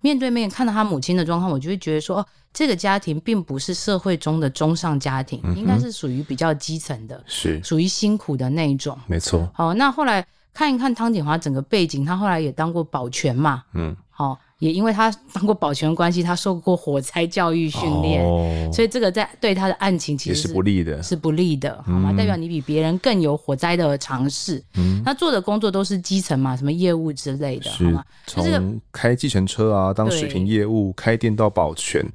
Speaker 2: 面对面看到他母亲的状况，我就会觉得说，哦，这个家庭并不是社会中的中上家庭，应该是属于比较基层的，是属于辛苦的那一种。没错。好，那后来看一看汤景华整个背景，他后来也当过保全嘛。嗯。好。也因为他当过保全关系，他受过火灾教育训练，哦、所以这个在对他的案情其实是，是不利的，是不利的，好吗？嗯、代表你比别人更有火灾的常识。嗯，他做的工作都是基层嘛，什么业务之类的，是好吗？从开计程车啊，当水平业务，对开店到保全，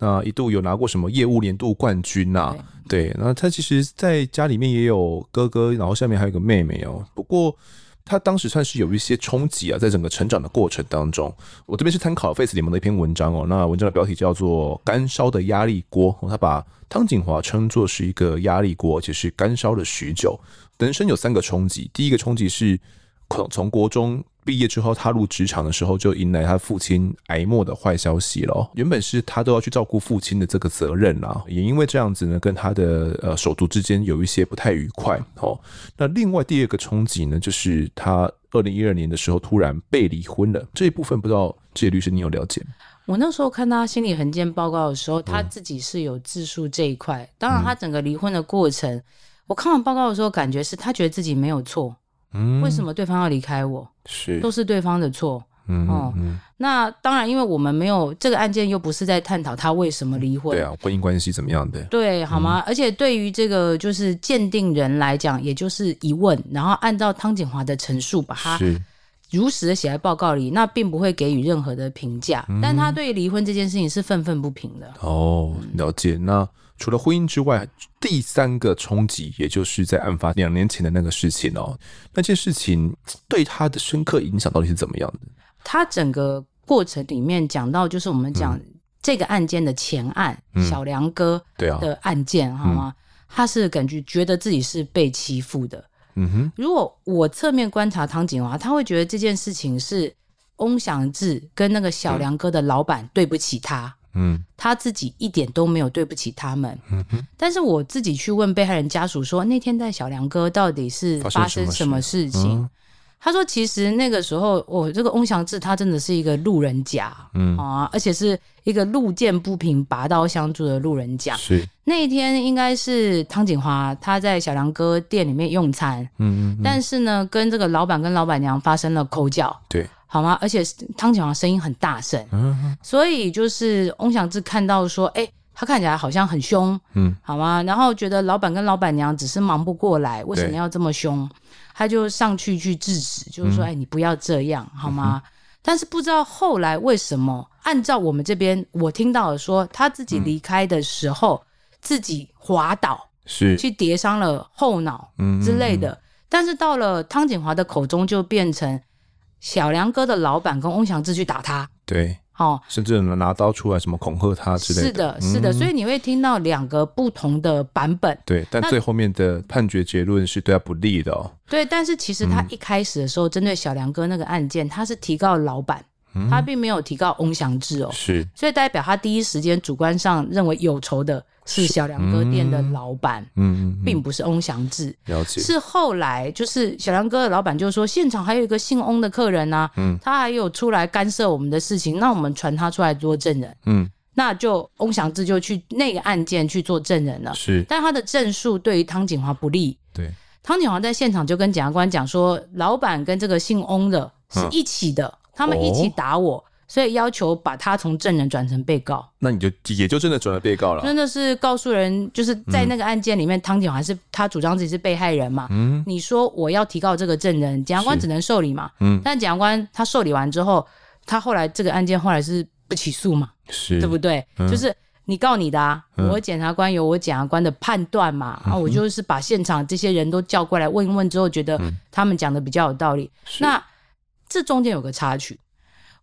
Speaker 2: 那一度有拿过什么业务年度冠军啊？对，对，那他其实在家里面也有哥哥，然后下面还有个妹妹哦。不过。他当时算是有一些冲击啊，在整个成长的过程当中，我这边是参考 Face 联盟的一篇文章哦。那文章的标题叫做《干烧的压力锅》，他把汤景华称作是一个压力锅，而且是干烧了许久。人生有三个冲击，第一个冲击是从从国中
Speaker 1: 毕业之后踏入职场的时候，就迎来他父亲癌末的坏消息了。原本是他都要去照顾父亲的这个责任啊，也因为这样子呢，跟他的呃手足之间有一些不太愉快。哦，那另外第二个冲击呢，就是他二零一二年的时候突然被离婚了。这一部分不知道这些律师你有了解吗？
Speaker 2: 我那时候看他心理横件报告的时候，他自己是有自述这一块。当然，他整个离婚的过程，嗯、我看完报告的时候，感觉是他觉得自己没有错。嗯，为什么对方要离开我？是都是对方的错。嗯哦，那当然，因为我们没有这个案件，又不是在探讨他为什么离婚。
Speaker 1: 对啊，婚姻关系怎么样的？
Speaker 2: 对，好吗？嗯、而且对于这个就是鉴定人来讲，也就是疑问，然后按照汤景华的陈述，把他如实的写在报告里，那并不会给予任何的评价。嗯、但他对于离婚这件事情是愤愤不平的。
Speaker 1: 哦，了解。那。除了婚姻之外，第三个冲击，也就是在案发两年前的那个事情哦，那件事情对他的深刻影响到底是怎么样的？
Speaker 2: 他整个过程里面讲到，就是我们讲这个案件的前案，嗯、小梁哥的案件，嗯、好吗？他是感觉觉得自己是被欺负的。嗯哼，如果我侧面观察汤景华，他会觉得这件事情是翁祥志跟那个小梁哥的老板对不起他。嗯，他自己一点都没有对不起他们。嗯，但是我自己去问被害人家属说，那天在小梁哥到底是发生什么事情？嗯、他说，其实那个时候，我、哦、这个翁祥志他真的是一个路人甲，嗯啊，而且是一个路见不平拔刀相助的路人甲。是那一天应该是汤景华他在小梁哥店里面用餐，嗯嗯，但是呢，跟这个老板跟老板娘发生了口角。对。好吗？而且汤锦华声音很大声，嗯、所以就是翁祥志看到说，哎、欸，他看起来好像很凶，嗯，好吗？然后觉得老板跟老板娘只是忙不过来，为什么要这么凶？他就上去去制止，就是说，哎、嗯欸，你不要这样，好吗？嗯、但是不知道后来为什么，按照我们这边我听到的说，他自己离开的时候、嗯、自己滑倒，是去跌伤了后脑之类的，但是到了汤景华的口中就变成。小梁哥的老板跟翁祥志去打他，
Speaker 1: 对，哦，甚至拿刀出来什么恐吓他之类的。
Speaker 2: 是的，是的，嗯、所以你会听到两个不同的版本。
Speaker 1: 对，但最后面的判决结论是对他不利的哦。
Speaker 2: 对，但是其实他一开始的时候，针对小梁哥那个案件，他是提告老板，嗯、他并没有提告翁祥志哦。是，所以代表他第一时间主观上认为有仇的。是小梁哥店的老板，嗯，并不是翁祥志。了解。是后来就是小梁哥的老板就说，现场还有一个姓翁的客人啊，嗯，他还有出来干涉我们的事情，那我们传他出来做证人，嗯，那就翁祥志就去那个案件去做证人了，是。但他的证述对于汤锦华不利，对。汤锦华在现场就跟检察官讲说，老板跟这个姓翁的是一起的，嗯、他们一起打我。哦所以要求把他从证人转成被告，那你就
Speaker 1: 也就真的转了被告了。
Speaker 2: 真的是告诉人，就是在那个案件里面，汤景华是他主张自己是被害人嘛。嗯，你说我要提告这个证人，检察官只能受理嘛。嗯，但检察官他受理完之后，他后来这个案件后来是不起诉嘛？是，对不对？嗯、就是你告你的啊，嗯、我检察官有我检察官的判断嘛。嗯、啊，我就是把现场这些人都叫过来问一问之后，觉得他们讲的比较有道理。嗯、那这中间有个插曲。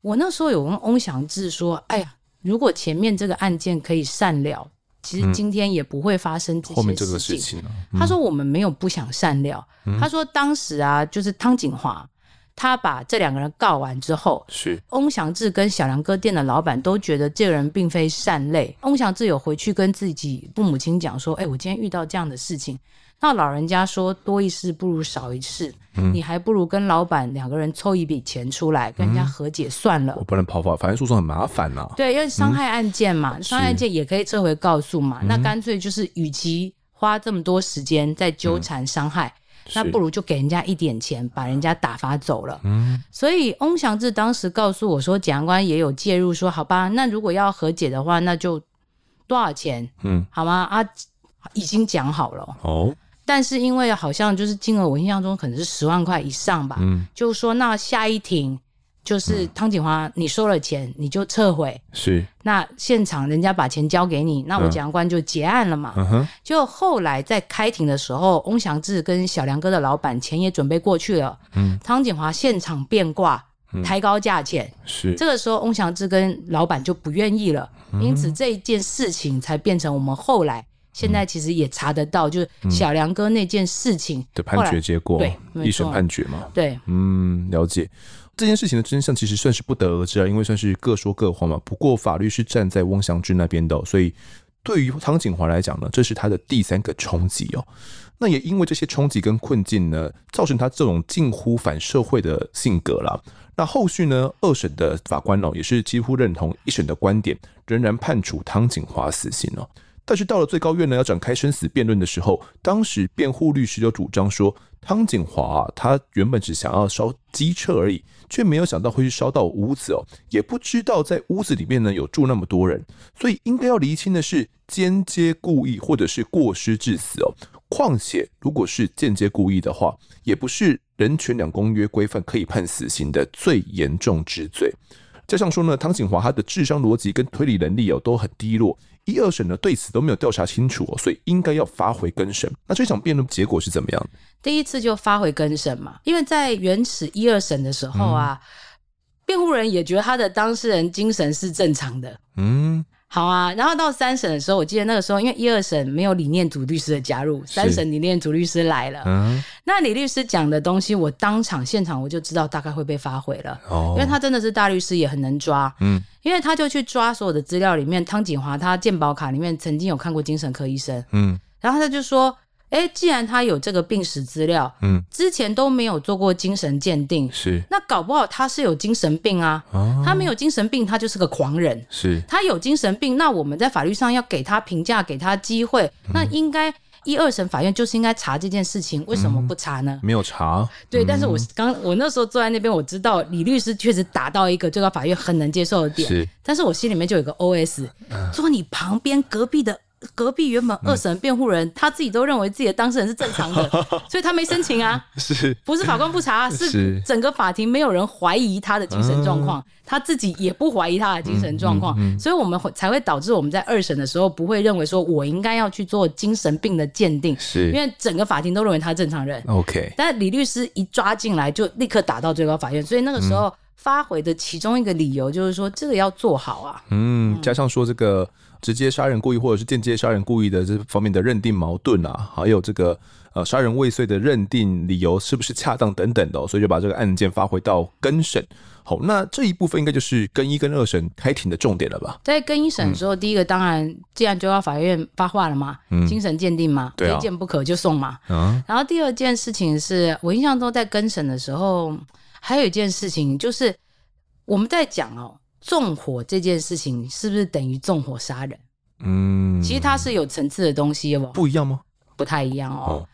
Speaker 2: 我那时候有跟翁祥志说：“哎呀，如果前面这个案件可以善了，其实今天也不会发生这些事情。嗯、后面这个事情、啊嗯、他说：“我们没有不想善了。嗯”他说：“当时啊，就是汤景华，他把这两个人告完之后，是翁祥志跟小梁哥店的老板都觉得这个人并非善类。翁祥志有回去跟自己父母亲讲说：‘哎，我今天遇到这样的事情。’那老人家说：‘多一事不如少一事。’嗯、你还不如跟老板两个人凑一笔钱出来，跟人家和解算了。
Speaker 1: 嗯、我不能跑法，反正诉讼很麻烦呐、啊。
Speaker 2: 对，因为伤害案件嘛，伤、嗯、害案件也可以撤回告诉嘛。那干脆就是，与其花这么多时间在纠缠伤害，嗯、那不如就给人家一点钱，把人家打发走了。嗯，所以翁祥志当时告诉我说，检察官也有介入，说好吧，那如果要和解的话，那就多少钱？嗯，好吗？啊，已经讲好了。哦。但是因为好像就是金额，我印象中可能是十万块以上吧。嗯，就是说那下一庭就是汤景华，你收了钱你就撤回。是。那现场人家把钱交给你，那我检察官就结案了嘛。嗯哼。就后来在开庭的时候，翁祥志跟小梁哥的老板钱也准备过去了。嗯。汤景华现场变卦，抬高价钱。是。这个时候翁祥志跟老板就不愿意了，因此这一件事情才变成我们后来。现在其实也查得到，就是小梁哥那件事情、嗯、
Speaker 1: 的判决结果，对，一审判决嘛。
Speaker 2: 对，
Speaker 1: 嗯，了解。这件事情的真相其实算是不得而知啊，因为算是各说各话嘛。不过法律是站在翁祥军那边的喔，所以对于汤景华来讲呢，这是他的第三个冲击哦。那也因为这些冲击跟困境呢，造成他这种近乎反社会的性格啦。那后续呢，二审的法官哦，也是几乎认同一审的观点，仍然判处汤景华死刑哦。但是到了最高院呢，要展开生死辩论的时候，当时辩护律师就主张说，汤锦华啊，他原本只想要烧机车而已，却没有想到会去烧到屋子哦，也不知道在屋子里面呢有住那么多人，所以应该要厘清的是间接故意或者是过失致死哦。况且如果是间接故意的话，也不是人权两公约规范可以判死刑的最严重之罪。加上说呢，汤景华他的智商逻辑跟推理能力哦都很低落。一二审呢对此都没有调查清楚，所以应该要发回更审。那这场辩论结果是怎么样？
Speaker 2: 第一次就发回更审嘛，因为在原始一二审的时候啊，辩护人也觉得他的当事人精神是正常的。嗯。好啊，然后到三审的时候，我记得那个时候，因为一二审没有李念祖律师的加入，三审李念祖律师来了。嗯，那李律师讲的东西，我当场现场我就知道大概会被发回了。哦，因为他真的是大律师，也很能抓。嗯，因为他就去抓所有的资料里面，汤锦华他健保卡里面曾经有看过精神科医生。嗯，然后他就说。哎，既然他有这个病史资料，嗯，之前都没有做过精神鉴定，
Speaker 1: 是，
Speaker 2: 那搞不好他是有精神病啊，哦、他没有精神病，他就是个狂人，
Speaker 1: 是，
Speaker 2: 他有精神病，那我们在法律上要给他评价，给他机会，嗯、那应该一二审法院就是应该查这件事情，为什么不查呢？
Speaker 1: 嗯、没有查，
Speaker 2: 对，嗯、但是我刚我那时候坐在那边，我知道李律师确实打到一个最高法院很能接受的点，是，但是我心里面就有个 OS，、嗯、坐你旁边隔壁的。隔壁原本二审辩护人、嗯、他自己都认为自己的当事人是正常的，所以他没申请啊。
Speaker 1: 是，
Speaker 2: 不是法官不查，是整个法庭没有人怀疑他的精神状况，嗯、他自己也不怀疑他的精神状况，所以我们会才会导致我们在二审的时候不会认为说我应该要去做精神病的鉴定，
Speaker 1: 是
Speaker 2: 因为整个法庭都认为他正常人。
Speaker 1: OK，
Speaker 2: 但李律师一抓进来就立刻打到最高法院，所以那个时候发回的其中一个理由就是说这个要做好啊。
Speaker 1: 嗯，加上说这个。直接杀人故意或者是间接杀人故意的这方面的认定矛盾啊，还有这个呃杀人未遂的认定理由是不是恰当等等的，所以就把这个案件发回到更审。好，那这一部分应该就是更一跟二审开庭的重点了吧？
Speaker 2: 在更一审的时候，嗯、第一个当然既然就要法院发话了嘛，嗯、精神鉴定嘛，非见不可就送嘛。嗯。然后第二件事情是我印象中在更审的时候，还有一件事情就是我们在讲哦。纵火这件事情是不是等于纵火杀人？嗯，其实它是有层次的东西，不
Speaker 1: 不一样吗？
Speaker 2: 不太一样哦。哦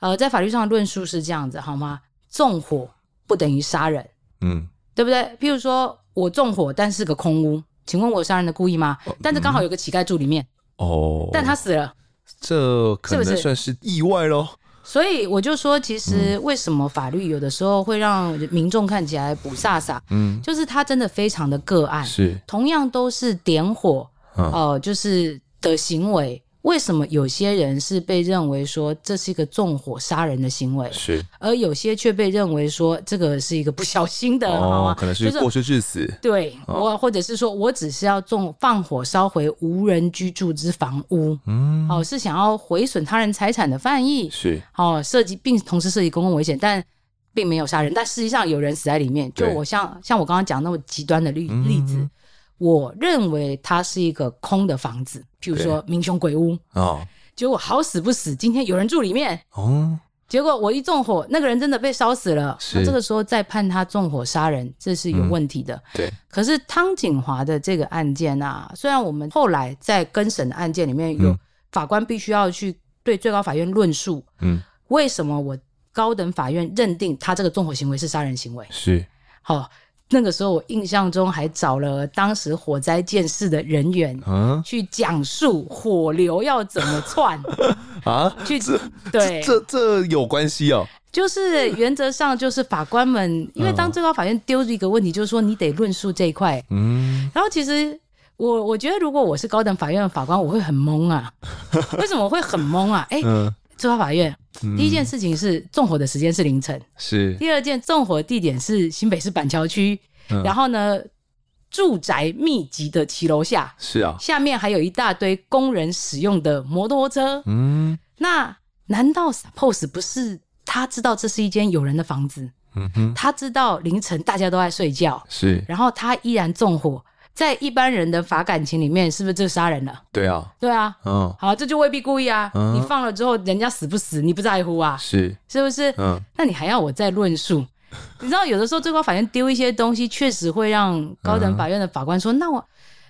Speaker 2: 呃，在法律上的论述是这样子，好吗？纵火不等于杀人，嗯，对不对？譬如说我纵火，但是个空屋，请问我有杀人的故意吗？哦、但是刚好有个乞丐住里面，哦，但他死了，
Speaker 1: 这可能算是意外喽。
Speaker 2: 所以我就说，其实为什么法律有的时候会让民众看起来不飒飒？嗯，就是他真的非常的个案，
Speaker 1: 是
Speaker 2: 同样都是点火，哦、呃，就是的行为。为什么有些人是被认为说这是一个纵火杀人的行为，
Speaker 1: 是，
Speaker 2: 而有些却被认为说这个是一个不小心的，
Speaker 1: 哦，可能是过失致死。
Speaker 2: 对，我或者是说我只是要纵放火烧毁无人居住之房屋，嗯，哦，是想要毁损他人财产的犯意，
Speaker 1: 是，
Speaker 2: 哦，涉及并同时涉及公共危险，但并没有杀人，但实际上有人死在里面。就我像像我刚刚讲那么极端的例例子。我认为它是一个空的房子，譬如说民雄鬼屋。哦，结果好死不死，今天有人住里面。哦，结果我一纵火，那个人真的被烧死了，那这个时候再判他纵火杀人，这是有问题的。
Speaker 1: 对，
Speaker 2: 可是汤景华的这个案件啊，虽然我们后来在更审的案件里面有法官必须要去对最高法院论述，嗯，为什么我高等法院认定他这个纵火行为是杀人行为？
Speaker 1: 是。
Speaker 2: 好。那个时候，我印象中还找了当时火灾鉴识的人员，嗯，去讲述火流要怎么窜 啊？去
Speaker 1: 这
Speaker 2: 对
Speaker 1: 这这，这有关系哦。
Speaker 2: 就是原则上，就是法官们，因为当最高法院丢一个问题，就是说你得论述这一块，嗯。然后其实我我觉得，如果我是高等法院的法官，我会很懵啊。为什么我会很懵啊？哎、欸。嗯最高法院第一件事情是纵火的时间是凌晨，
Speaker 1: 是。
Speaker 2: 第二件纵火地点是新北市板桥区，嗯、然后呢，住宅密集的骑楼下，
Speaker 1: 是啊，
Speaker 2: 下面还有一大堆工人使用的摩托车，嗯，那难道 suppose 不是他知道这是一间有人的房子，
Speaker 1: 嗯哼，
Speaker 2: 他知道凌晨大家都在睡觉，
Speaker 1: 是，
Speaker 2: 然后他依然纵火，在一般人的法感情里面，是不是就杀人了？
Speaker 1: 对啊，
Speaker 2: 对啊，
Speaker 1: 嗯，
Speaker 2: 好，这就未必故意啊。
Speaker 1: 嗯
Speaker 2: 你放了之后，人家死不死你不在乎啊，
Speaker 1: 是，
Speaker 2: 是不是？
Speaker 1: 嗯，
Speaker 2: 那你还要我再论述？你知道，有的时候最高法院丢一些东西，确实会让高等法院的法官说：“那我，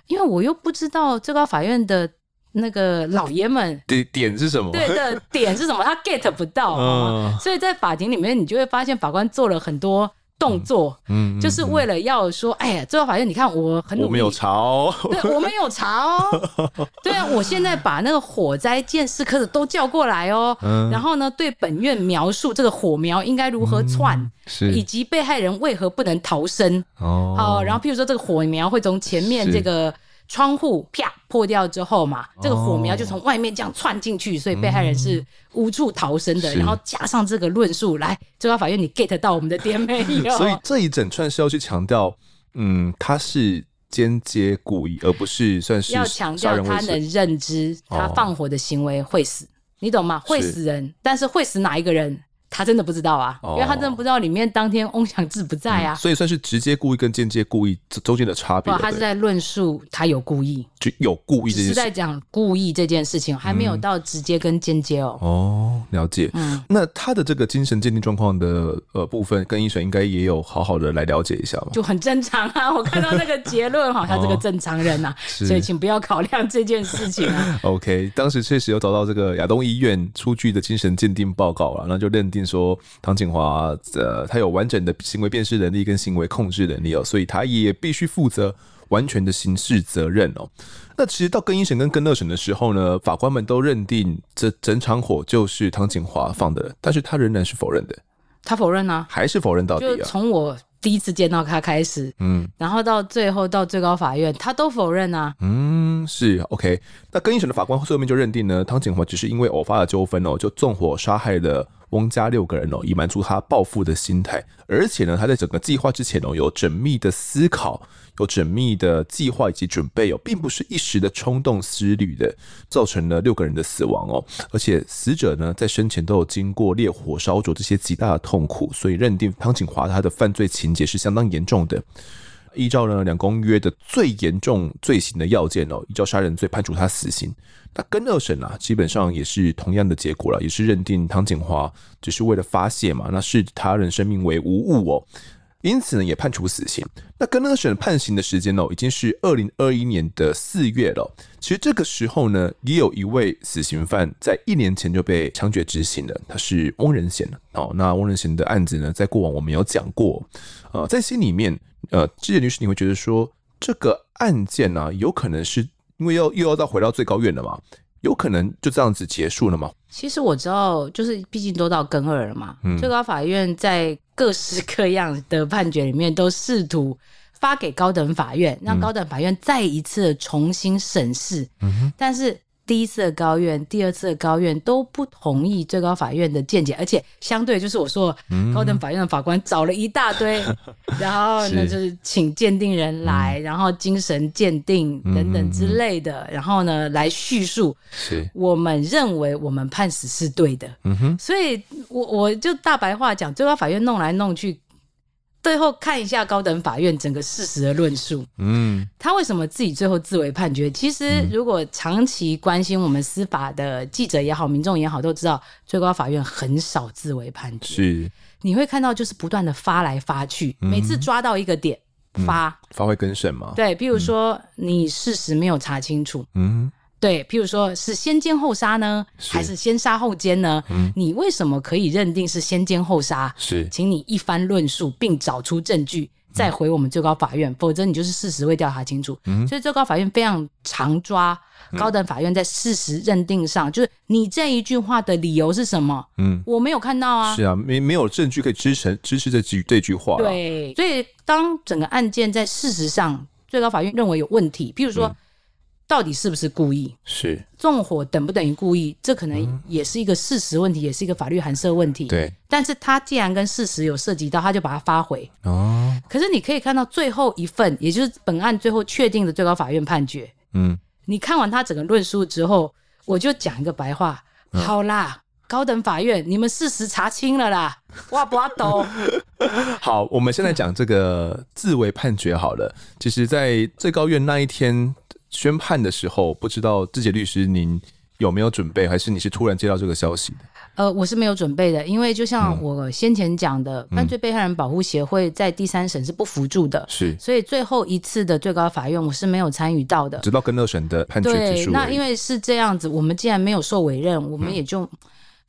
Speaker 2: 因为我又不知道最高法院的那个老爷们
Speaker 1: 点点是什么？
Speaker 2: 对的点是什么，他 get 不到。
Speaker 1: 嗯
Speaker 2: 所以在法庭里面，你就会发现法官做了很多动作，
Speaker 1: 嗯，嗯
Speaker 2: 就是为了要说：哎呀，最高法院，你看我很努力，
Speaker 1: 我没有查哦，
Speaker 2: 对，我没有查哦。对啊，我现在把那个火灾鉴识科的都叫过来哦。
Speaker 1: 嗯。
Speaker 2: 然后呢，对本院描述这个火苗应该如何窜，
Speaker 1: 是。
Speaker 2: 以及被害人为何不能逃生。
Speaker 1: 哦，
Speaker 2: 好，然后譬如说这个火苗会从前面这个窗户啪破掉之后嘛，这个火苗
Speaker 1: 哦
Speaker 2: 就从外面这样窜进去，所以被害人是无处逃生的。
Speaker 1: 是
Speaker 2: 然后加上这个论述，来，最高法院你 get 到我们的点没有？
Speaker 1: 所以这一整串是要去强调，嗯，他是间接故意，而不是算是
Speaker 2: 要
Speaker 1: 强
Speaker 2: 调他能。认知他放火的行为会死，你懂吗？会死人，但是会死哪一个人？他真的不知道啊，
Speaker 1: 哦
Speaker 2: 因为他真的不知道里面当天翁祥志不在啊。
Speaker 1: 所以算是直接故意跟间接故意这中间的差别。
Speaker 2: 他是在论述他有故意，
Speaker 1: 就有故意这
Speaker 2: 只是
Speaker 1: 件事。
Speaker 2: 在讲故意这件事情，还没有到直接跟间接哦。
Speaker 1: 哦，了解。
Speaker 2: 嗯，
Speaker 1: 那他的这个精神鉴定状况的呃部分，跟医生应该也有好好的来了解一下嘛。
Speaker 2: 就很正常啊。我看到那个结论哈，他这个正常人呐，
Speaker 1: 是
Speaker 2: 所以请不要考量这件事情啊。
Speaker 1: OK，当时确实有找到这个亚东医院出具的精神鉴定报告了，那就认定说唐景华呃他有完整的行为辨识能力跟行为控制能力哦，所以他也必须负责完全的刑事责任哦。那其实到更一审跟更二审的时候呢，法官们都认定这整场火就是唐景华放的，但是他仍然是否认的，
Speaker 2: 他否认啊，
Speaker 1: 还是否认到底
Speaker 2: 就
Speaker 1: 啊？
Speaker 2: 从我第一次见到他开始，
Speaker 1: 嗯
Speaker 2: 然后到最后到最高法院，他都否认啊。
Speaker 1: 嗯，是 OK。那更一审的法官最后面就认定呢，汤景华只是因为偶发的纠纷哦，就纵火杀害了翁家六个人哦，以满足他报复的心态。而且呢，他在整个计划之前哦，有缜密的思考，有缜密的计划以及准备哦，并不是一时的冲动思虑的，造成了六个人的死亡哦。而且死者呢，在生前都有经过烈火烧灼这些极大的痛苦，所以认定汤景华他的犯罪情节是相当严重的。依照呢两公约的最严重罪行的要件哦，依照杀人罪判处他死刑。那跟二审啊，基本上也是同样的结果了，也是认定汤景华只是为了发泄嘛，那视他人生命为无物哦，因此呢也判处死刑。那跟二审判刑的时间哦，已经是二零二一年的四月了。其实这个时候呢，也有一位死刑犯在一年前就被枪决执行了，他是翁仁贤哦。那翁仁贤的案子呢，在过往我们有讲过，呃，在心里面。呃，之前律师，你会觉得说这个案件呢、啊，有可能是因为要又要再回到最高院了嘛？有可能就这样子结束了吗？
Speaker 2: 其实我知道，就是毕竟都到更二了嘛，
Speaker 1: 嗯
Speaker 2: 最高法院在各式各样的判决里面都试图发给高等法院，让高等法院再一次重新
Speaker 1: 审视，
Speaker 2: 但是。第一次的高院、第二次的高院都不同意最高法院的见解，而且相对就是我说，高等法院的法官找了一大堆，嗯、然后呢就是请鉴定人来，嗯、然后精神鉴定等等之类的，嗯、然后呢来叙述，我们认为我们判死是对的，
Speaker 1: 嗯哼，
Speaker 2: 所以我我就大白话讲，最高法院弄来弄去。最后看一下高等法院整个事实的论述，
Speaker 1: 嗯，
Speaker 2: 他为什么自己最后自为判决？其实如果长期关心我们司法的记者也好，民众也好，都知道最高法院很少自为判决。
Speaker 1: 是，
Speaker 2: 你会看到就是不断的发来发去，每次抓到一个点发，
Speaker 1: 嗯、发会更审吗？
Speaker 2: 对，比如说你事实没有查清楚，
Speaker 1: 嗯。
Speaker 2: 对，譬如说是先奸后杀呢，是还是先杀后奸呢？嗯，你为什么可以认定是先奸后杀？
Speaker 1: 是，
Speaker 2: 请你一番论述，并找出证据，再回我们最高法院，嗯、否则你就是事实未调查清楚。嗯，所以最高法院非常常抓高等法院在事实认定上，嗯、就是你这一句话的理由是什么？嗯，我没有看到啊。
Speaker 1: 是啊，没没有证据可以支撑支持这句这句话。
Speaker 2: 对，所以当整个案件在事实上，最高法院认为有问题，譬如说。嗯到底是不是故意？
Speaker 1: 是
Speaker 2: 纵火等不等于故意？这可能也是一个事实问题，嗯、也是一个法律函涉问题。
Speaker 1: 对，
Speaker 2: 但是他既然跟事实有涉及到，他就把它发回。
Speaker 1: 哦。
Speaker 2: 可是你可以看到最后一份，也就是本案最后确定的最高法院判决。
Speaker 1: 嗯。
Speaker 2: 你看完他整个论述之后，我就讲一个白话：嗯、好啦，高等法院，你们事实查清了啦，哇不阿斗。
Speaker 1: 好，我们现在讲这个自为判决好了。其实，在最高院那一天宣判的时候，不知道志杰律师您有没有准备，还是你是突然接到这个消息的？
Speaker 2: 呃，我是没有准备的，因为就像我先前讲的，嗯、犯罪被害人保护协会在第三审是不服助的，
Speaker 1: 是，
Speaker 2: 所以最后一次的最高法院我是没有参与到的，
Speaker 1: 直到跟二审的判决结束。
Speaker 2: 对，那因为是这样子，我们既然没有受委任，我们也就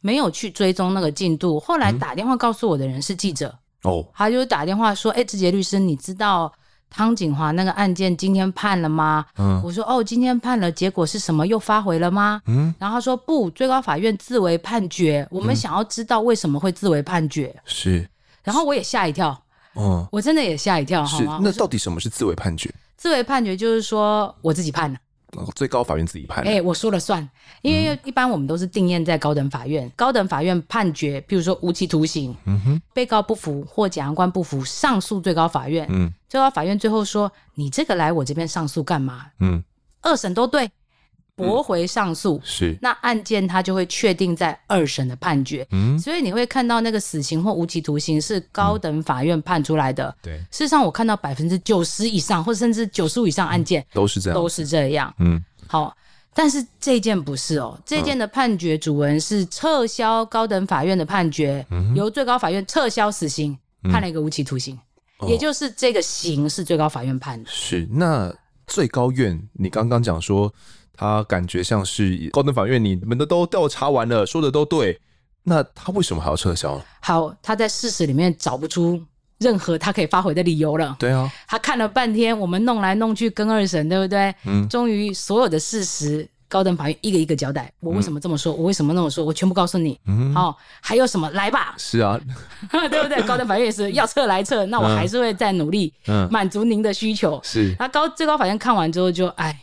Speaker 2: 没有去追踪那个进度。后来打电话告诉我的人是记者，哦、嗯，他就打电话说：“哎、欸，志杰律师，你知道？”汤景华那个案件今天判了吗？嗯，我说哦，今天判了，结果是什么？又发回了吗？嗯，然后他说不，最高法院自为判决。我们想要知道为什么会自为判决。嗯、是，然后我也吓一跳，嗯，我真的也吓一跳，好吗？
Speaker 1: 那到底什么是自为判决？
Speaker 2: 自为判决就是说我自己判了。
Speaker 1: 最高法院自己判。哎、
Speaker 2: 欸，我说了算，因为一般我们都是定验在高等法院，嗯、高等法院判决，譬如说无期徒刑，嗯哼，被告不服或检察官不服，上诉最高法院，嗯，最高法院最后说，你这个来我这边上诉干嘛？嗯，二审都对。驳回上诉、嗯、是，那案件他就会确定在二审的判决，嗯，所以你会看到那个死刑或无期徒刑是高等法院判出来的，嗯、对。事实上，我看到百分之九十以上，或甚至九十五以上案件、嗯、都是这样，都是这样，嗯。好，但是这件不是哦，这件的判决主文是撤销高等法院的判决，嗯、由最高法院撤销死刑，判了一个无期徒刑，嗯、也就是这个刑是最高法院判的。
Speaker 1: 是，那最高院，你刚刚讲说。他感觉像是高等法院，你们的都调查完了，说的都对，那他为什么还要撤销呢？
Speaker 2: 好，他在事实里面找不出任何他可以发回的理由了。
Speaker 1: 对啊，
Speaker 2: 他看了半天，我们弄来弄去，跟二审，对不对？嗯。终于，所有的事实，高等法院一个一个交代。我为什么这么说？嗯、我为什么那么说？我全部告诉你。嗯。好，还有什么？来吧。
Speaker 1: 是啊，
Speaker 2: 对不对？高等法院也是要撤来撤，那我还是会再努力，嗯，满足您的需求。是。那高最高法院看完之后就，哎。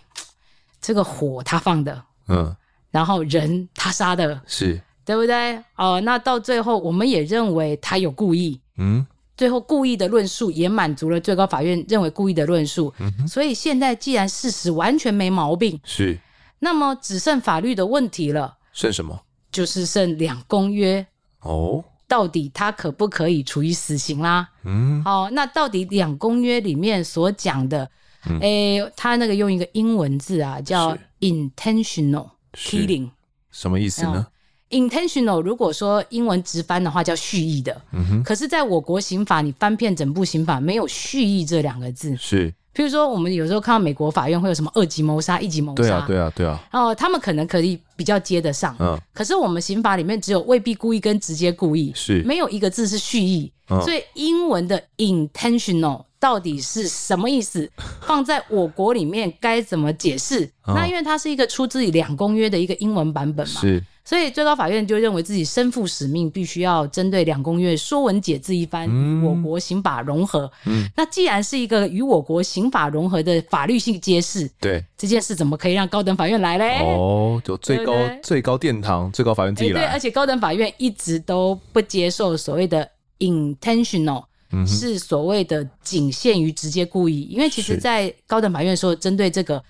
Speaker 2: 这个火他放的，嗯，然后人他杀的，是。对不对？哦、呃，那到最后我们也认为他有故意，嗯，最后故意的论述也满足了最高法院认为故意的论述，所以现在既然事实完全没毛病，是，那么只剩法律的问题了，
Speaker 1: 剩什么？
Speaker 2: 就是剩两公约。哦，到底他可不可以处以死刑啦？嗯，好、哦，那到底两公约里面所讲的？哎、欸，他那个用一个英文字啊，叫 intentional killing，
Speaker 1: 什么意思呢
Speaker 2: ？intentional 如果说英文直翻的话叫蓄意的，嗯哼。可是，在我国刑法，你翻遍整部刑法，没有蓄意这两个字。是。譬如说，我们有时候看到美国法院会有什么二级谋杀、一级谋杀，
Speaker 1: 对啊，对啊，对啊。
Speaker 2: 然后他们可能可以比较接得上，嗯。可是我们刑法里面只有未必故意跟直接故意，是没有一个字是蓄意。嗯、所以英文的 intentional。到底是什么意思？放在我国里面该怎么解释？那因为它是一个出自于两公约的一个英文版本嘛，是，所以最高法院就认为自己身负使命，必须要针对两公约说文解字一番，与我国刑法融合。嗯，那既然是一个与我国刑法融合的法律性揭示，对这件事怎么可以让高等法院来嘞？
Speaker 1: 哦，就最高最高殿堂，最高法院自己来。
Speaker 2: 对，而且高等法院一直都不接受所谓的 intentional。是所谓的仅限于直接故意，因为其实，在高等法院的时候，针对这个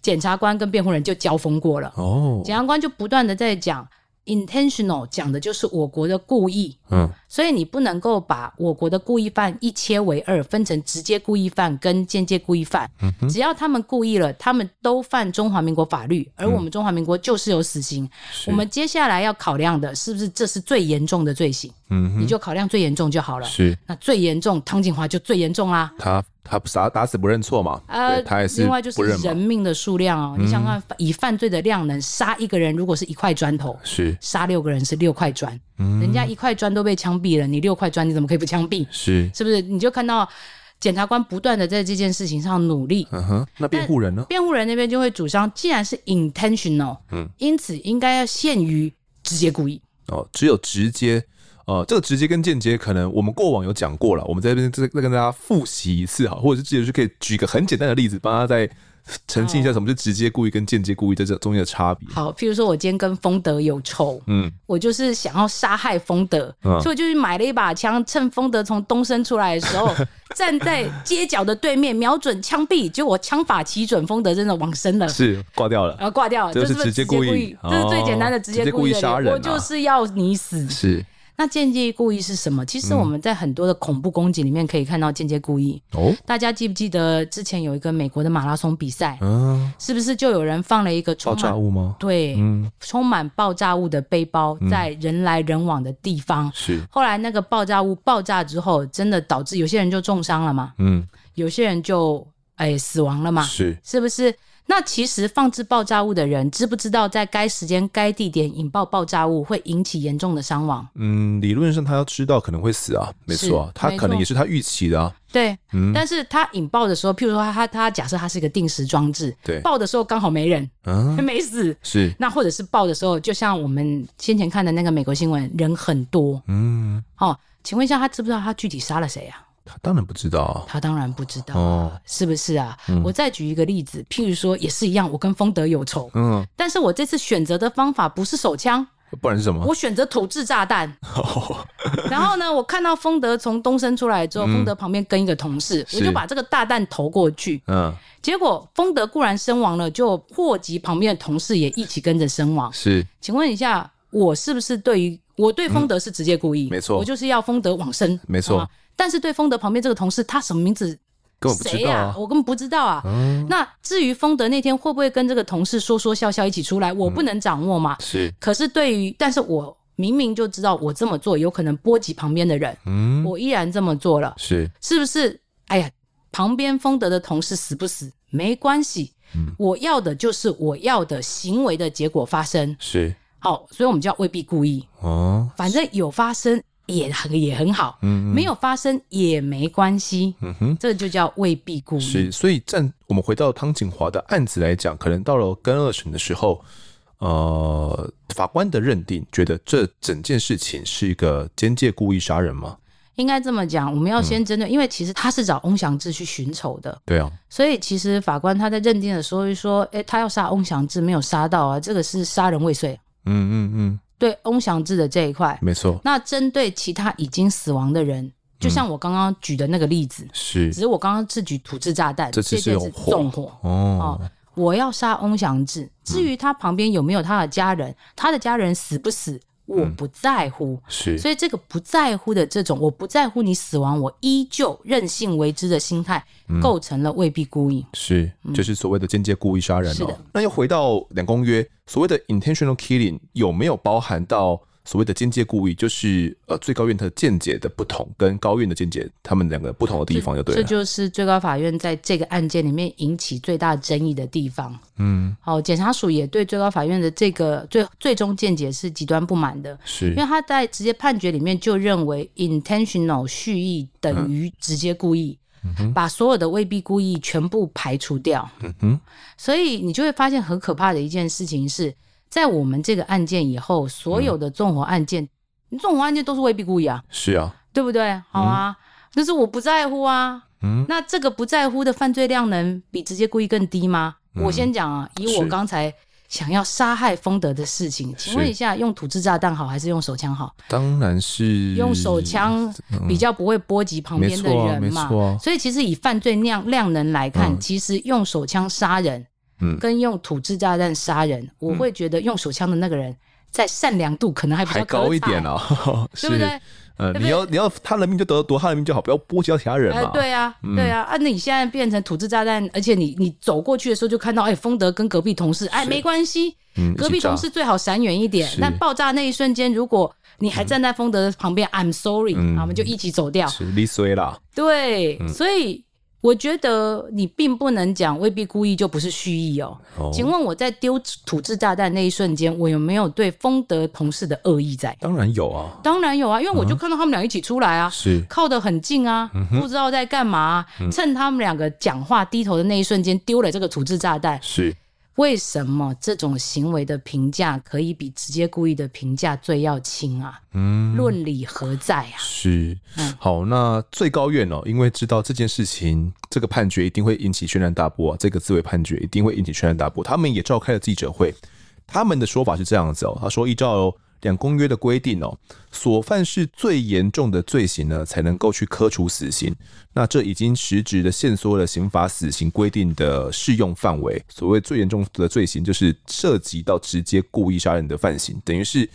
Speaker 2: 检察官跟辩护人就交锋过了。哦，检察官就不断的在讲。Intentional 讲的就是我国的故意，嗯，所以你不能够把我国的故意犯一切为二，分成直接故意犯跟间接故意犯。嗯，只要他们故意了，他们都犯中华民国法律，而我们中华民国就是有死刑。嗯，我们接下来要考量的是不是这是最严重的罪行？嗯，你就考量最严重就好了。是，那最严重，汤景华就最严重啦。
Speaker 1: 他。他不打打死不认错嘛？呃，他也是。
Speaker 2: 另外就是人命的数量哦，嗯、你想看以犯罪的量能杀一个人，如果是一块砖头，是杀六个人是六块砖。嗯，人家一块砖都被枪毙了，你六块砖你怎么可以不枪毙？是，是不是？你就看到检察官不断的在这件事情上努力。嗯哼，那辩护人呢？辩护人那边就会主张，既然是 intentional，嗯，因此应该要限于直接故意。
Speaker 1: 哦，只有直接。呃，这个直接跟间接，可能我们过往有讲过了，我们在这边再再跟大家复习一次哈，或者是直接就可以举个很简单的例子，帮他再澄清一下，什么是直接故意跟间接故意在这中间的差别？
Speaker 2: 好，譬如说我今天跟丰德有仇，嗯，我就是想要杀害丰德，嗯，所以我就去买了一把枪，趁丰德从东升出来的时候，站在街角的对面，瞄准枪毙，结果我枪法奇准，丰德真的往生了，
Speaker 1: 是挂掉了，
Speaker 2: 然后挂掉了，
Speaker 1: 这是直接故意，
Speaker 2: 这是最简单的直接故意
Speaker 1: 杀人，
Speaker 2: 我就是要你死，
Speaker 1: 是。
Speaker 2: 那间接故意是什么？其实我们在很多的恐怖攻击里面可以看到间接故意。哦，大家记不记得之前有一个美国的马拉松比赛？嗯，是不是就有人放了一个
Speaker 1: 爆炸物吗？
Speaker 2: 对，嗯，充满爆炸物的背包在人来人往的地方。是。后来那个爆炸物爆炸之后，真的导致有些人就重伤了嘛？嗯，有些人就哎死亡了嘛？是，是不是？那其实放置爆炸物的人知不知道，在该时间、该地点引爆爆炸物会引起严重的伤亡？
Speaker 1: 嗯，理论上他要知道可能会死啊，没错啊，他可能也是他预期的啊。
Speaker 2: 对，嗯，但是他引爆的时候，譬如说他他他假设他是一个定时装置，对，爆的时候刚好没人，嗯，没死，
Speaker 1: 是。
Speaker 2: 那或者是爆的时候，就像我们先前看的那个美国新闻，人很多，嗯，哦，请问一下，他知不知道他具体杀了谁啊？
Speaker 1: 他当然不知道啊，
Speaker 2: 他当然不知道，哦，是不是啊？嗯，我再举一个例子，譬如说也是一样，我跟丰德有仇，嗯，但是我这次选择的方法不是手枪，
Speaker 1: 不然是什么？
Speaker 2: 我选择土制炸弹。然后呢，我看到丰德从东升出来之后，丰德旁边跟一个同事，我就把这个炸弹投过去，嗯，结果丰德固然身亡了，就祸及旁边的同事也一起跟着身亡。是，请问一下，我是不是对于我对丰德是直接故意？没错，我就是要丰德往生。没错。但是对丰德旁边这个同事，他什么名字？
Speaker 1: 根本不知道啊，
Speaker 2: 我根本不知道啊。嗯、那至于丰德那天会不会跟这个同事说说笑笑一起出来，我不能掌握嘛。是、嗯。可是对于，但是我明明就知道我这么做有可能波及旁边的人，嗯，我依然这么做了。是。是不是？哎呀，旁边丰德的同事死不死没关系，嗯，我要的就是我要的行为的结果发生。是。好，所以我们叫未必故意哦，反正有发生。也很也很好，嗯，没有发生也没关系，嗯哼，这就叫未必故意。
Speaker 1: 是，所以站我们回到汤景华的案子来讲，可能到了跟二审的时候，呃，法官的认定觉得这整件事情是一个间接故意杀人吗？
Speaker 2: 应该这么讲，我们要先针对，嗯、因为其实他是找翁祥志去寻仇的，
Speaker 1: 对啊，
Speaker 2: 所以其实法官他在认定的时候就说，哎，他要杀翁祥志没有杀到啊，这个是杀人未遂，嗯嗯嗯。对翁祥志的这一块，没错。那针对其他已经死亡的人，就像我刚刚举的那个例子，是、嗯，只是我刚刚是举土制炸弹，
Speaker 1: 这次是纵火
Speaker 2: 哦。我要杀翁祥志，至于他旁边有没有他的家人，嗯、他的家人死不死？我不在乎，嗯、是，所以这个不在乎的这种，我不在乎你死亡，我依旧任性为之的心态，构成了未必故意，
Speaker 1: 是，就是所谓的间接故意杀人哦。是的，那又回到两公约，所谓的 intentional killing 有没有包含到？所谓的间接故意，就是呃最高院它的见解的不同，跟高院的见解，他们两个不同的地方就对了。
Speaker 2: 这就是最高法院在这个案件里面引起最大争议的地方。嗯，好，检察署也对最高法院的这个最最终见解是极端不满的，是因为他在直接判决里面就认为 intentional 蓄意等于直接故意，把所有的未必故意全部排除掉。嗯哼，所以你就会发现很可怕的一件事情是。在我们这个案件以后，所有的纵火案件，嗯、纵火案件都是未必故意啊，
Speaker 1: 是啊，
Speaker 2: 对不对？好啊，但、嗯、是我不在乎啊，嗯，那这个不在乎的犯罪量能比直接故意更低吗？嗯、我先讲啊，以我刚才想要杀害丰德的事情，是请问一下，用土制炸弹好还是用手枪好？
Speaker 1: 当然是
Speaker 2: 用手枪比较不会波及旁边的人嘛，嗯啊啊、所以其实以犯罪量量能来看，嗯、其实用手枪杀人。跟用土制炸弹杀人，嗯、我会觉得用手枪的那个人在善良度可能还比
Speaker 1: 较高一点哦，
Speaker 2: 对不对？
Speaker 1: 呃，你要你要他人命就得夺他人命就好，不要波及到其他人嘛。
Speaker 2: 对啊，对啊，啊，那你现在变成土制炸弹，而且你你走过去的时候就看到，哎，丰德跟隔壁同事，哎，没关系，嗯、隔壁同事最好闪远一点。但爆炸那一瞬间，如果你还站在丰德的旁边、嗯、，I'm sorry，、嗯、我们就一起走掉。
Speaker 1: 是你衰啦。
Speaker 2: 对，嗯、所以。我觉得你并不能讲未必故意就不是蓄意哦。哦，请问我在丢土制炸弹那一瞬间，我有没有对丰德同事的恶意在？
Speaker 1: 当然有啊，
Speaker 2: 当然有啊，因为我就看到他们俩一起出来啊，是、嗯、靠得很近啊，嗯、不知道在干嘛、啊。嗯、趁他们两个讲话低头的那一瞬间，丢了这个土制炸弹。是，为什么这种行为的评价可以比直接故意的评价罪要轻啊？嗯，论理何在啊？
Speaker 1: 是，嗯，好，那最高院哦，因为知道这件事情，这个判决一定会引起轩然大波，这个自卫判决一定会引起轩然大波，他们也召开了记者会，他们的说法是这样子哦，他说依照。两公约的规定哦，所犯是最严重的罪行呢，才能够去科处死刑。那这已经实质的限缩了刑法死刑规定的适用范围。所谓最严重的罪行，就是涉及到直接故意杀人的犯行，等于是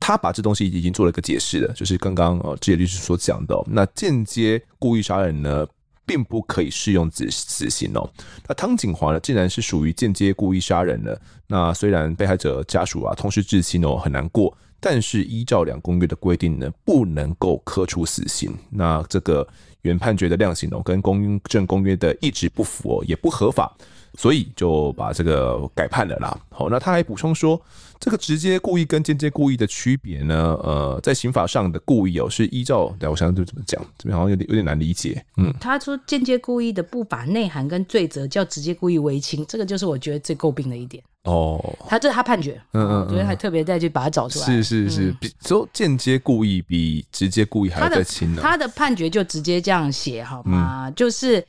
Speaker 1: 他把这东西已经做了一个解释了，就是刚刚呃，职业律师所讲的，那间接故意杀人呢，并不可以适用死死刑哦。那汤锦华呢，竟然是属于间接故意杀人了。那虽然被害者家属啊，痛失至亲哦，很难过。但是依照两公约的规定呢，不能够科出死刑。那这个原判决的量刑哦，跟公正公约的一直不符哦，也不合法，所以就把这个改判了啦。好，那他还补充说。这个直接故意跟间接故意的区别呢？呃，在刑法上的故意哦，是依照，我想想就怎么讲，这边好像有点有点难理解。嗯，
Speaker 2: 他说间接故意的不法内涵跟罪责叫直接故意为轻，这个就是我觉得最诟病的一点。哦，他这是他判决，嗯嗯，昨天还特别再去把它找出来。
Speaker 1: 是是是，比说间接故意比直接故意还要再轻呢。
Speaker 2: 他的判决就直接这样写好吗？嗯、就是。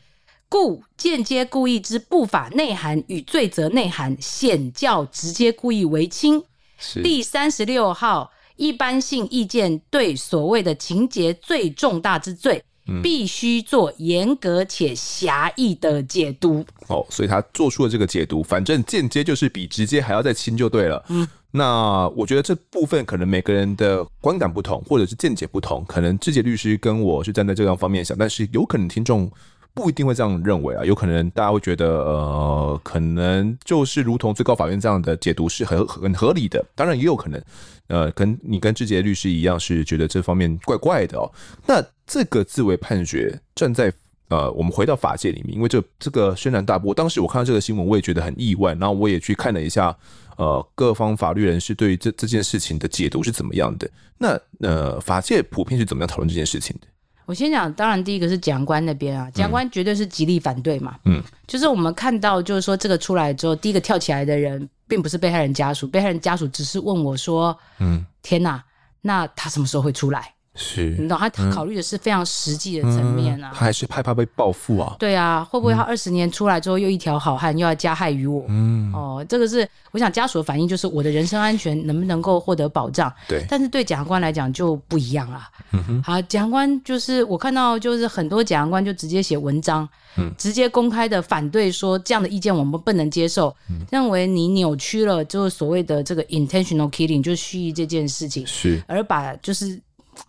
Speaker 2: 故间接故意之不法内涵与罪责内涵显较直接故意为轻。是第三十六号一般性意见对所谓的情节最重大之罪，嗯、必须做严格且狭义的解读。
Speaker 1: 哦，所以他做出了这个解读，反正间接就是比直接还要再轻就对了。嗯，那我觉得这部分可能每个人的观感不同，或者是见解不同，可能志杰律师跟我是站在这样方面想，但是有可能听众。不一定会这样认为啊，有可能大家会觉得，呃，可能就是如同最高法院这样的解读是很很合理的。当然也有可能，呃，跟你跟志杰律师一样是觉得这方面怪怪的哦。那这个自卫判决站在呃，我们回到法界里面，因为这这个轩然大波。当时我看到这个新闻，我也觉得很意外。然后我也去看了一下，呃，各方法律人士对于这这件事情的解读是怎么样的。那呃，法界普遍是怎么样讨论这件事情的？
Speaker 2: 我先讲，当然第一个是检察官那边啊，检察官绝对是极力反对嘛。嗯，就是我们看到，就是说这个出来之后，第一个跳起来的人，并不是被害人家属，被害人家属只是问我说：“嗯，天哪，那他什么时候会出来？”是，你懂他考虑的是非常实际的层面啊，
Speaker 1: 他还是害怕被报复啊。
Speaker 2: 对啊，会不会他二十年出来之后又一条好汉，又要加害于我？嗯，哦，这个是我想家属的反应，就是我的人身安全能不能够获得保障？对，但是对检察官来讲就不一样了。嗯哼，好，检察官就是我看到就是很多检察官就直接写文章，嗯，直接公开的反对说这样的意见我们不能接受，认为你扭曲了就是所谓的这个 intentional killing 就是蓄意这件事情，是。而把就是。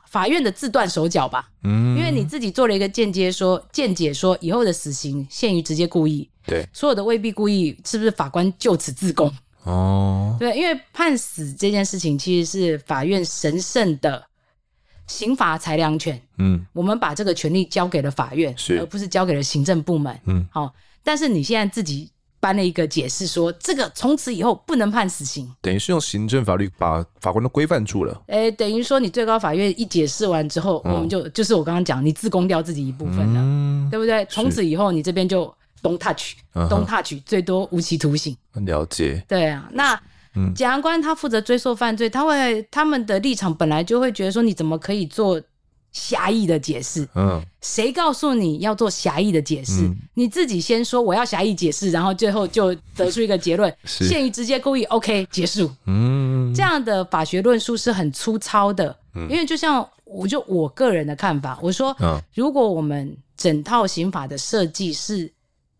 Speaker 2: 法院的自断手脚吧，嗯，因为你自己做了一个间接说见解，说以后的死刑限于直接故意，对，所有的未必故意，是不是法官就此自宫？哦，对，因为判死这件事情其实是法院神圣的刑罚裁量权，嗯，我们把这个权利交给了法院，是，而不是交给了行政部门，嗯，好，但是你现在自己。颁了一个解释，说这个从此以后不能判死刑，
Speaker 1: 等于是用行政法律把法官都规范住了。
Speaker 2: 哎、欸，等于说你最高法院一解释完之后，嗯、我们就就是我刚刚讲，你自宫掉自己一部分了，嗯、对不对？从此以后你这边就 don't touch，don't touch，最多无期徒刑。
Speaker 1: 了解。
Speaker 2: 对啊，那检察官他负责追诉犯罪，他会他们的立场本来就会觉得说，你怎么可以做？狭义的解释，嗯，谁告诉你要做狭义的解释？嗯、你自己先说我要狭义解释，然后最后就得出一个结论，限于直接故意，OK，结束。嗯，这样的法学论述是很粗糙的，嗯、因为就像我就我个人的看法，我说，嗯、如果我们整套刑法的设计是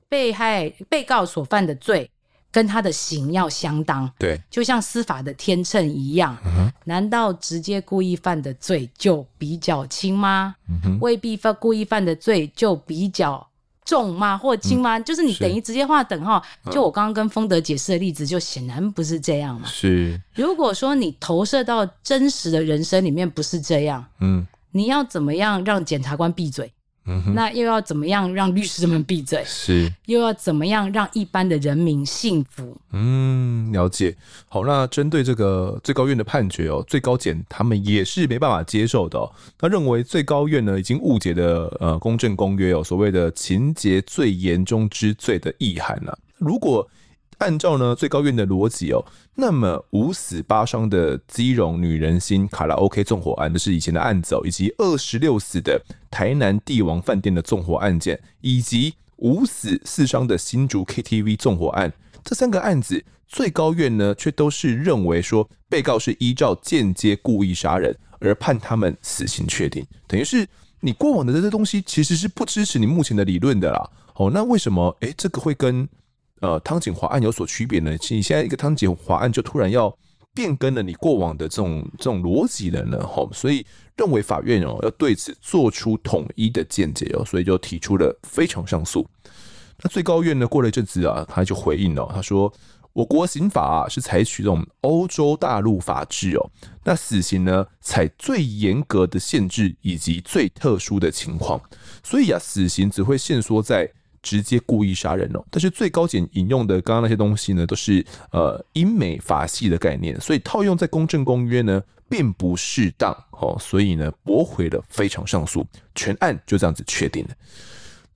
Speaker 2: 被害被告所犯的罪。跟他的刑要相当，对，就像司法的天秤一样。嗯、难道直接故意犯的罪就比较轻吗？嗯、未必犯故意犯的罪就比较重吗？或轻吗？嗯、就是你等于直接画等号。就我刚刚跟丰德解释的例子，就显然不是这样嘛。是，如果说你投射到真实的人生里面不是这样，嗯，你要怎么样让检察官闭嘴？那又要怎么样让律师们闭嘴？是，又要怎么样让一般的人民幸福？
Speaker 1: 嗯，了解。好，那针对这个最高院的判决哦，最高检他们也是没办法接受的哦。他认为最高院呢已经误解了呃公正公约哦所谓的情节最严重之罪的意涵了。如果按照呢最高院的逻辑哦，那么五死八伤的基隆女人心卡拉 OK 纵火案，这是以前的案子哦，以及二十六死的台南帝王饭店的纵火案件，以及五死四伤的新竹 KTV 纵火案，这三个案子，最高院呢却都是认为说被告是依照间接故意杀人而判他们死刑确定，等于是你过往的这些东西其实是不支持你目前的理论的啦。哦，那为什么诶这个会跟呃汤锦华案有所区别呢？其实你现在一个汤锦华案就突然要变更了你过往的这种这种逻辑了呢？吼，所以认为法院哦要对此做出统一的见解哦，所以就提出了非常上诉。那最高院呢过了一阵子啊，他就回应了，他说我国刑法啊是采取这种欧洲大陆法制哦，那死刑呢采最严格的限制以及最特殊的情况，所以啊死刑只会限缩在。直接故意杀人哦，但是最高检引用的刚刚那些东西呢，都是呃英美法系的概念，所以套用在公正公约呢，并不适当哦，所以呢驳回了非常上诉，全案就这样子确定了。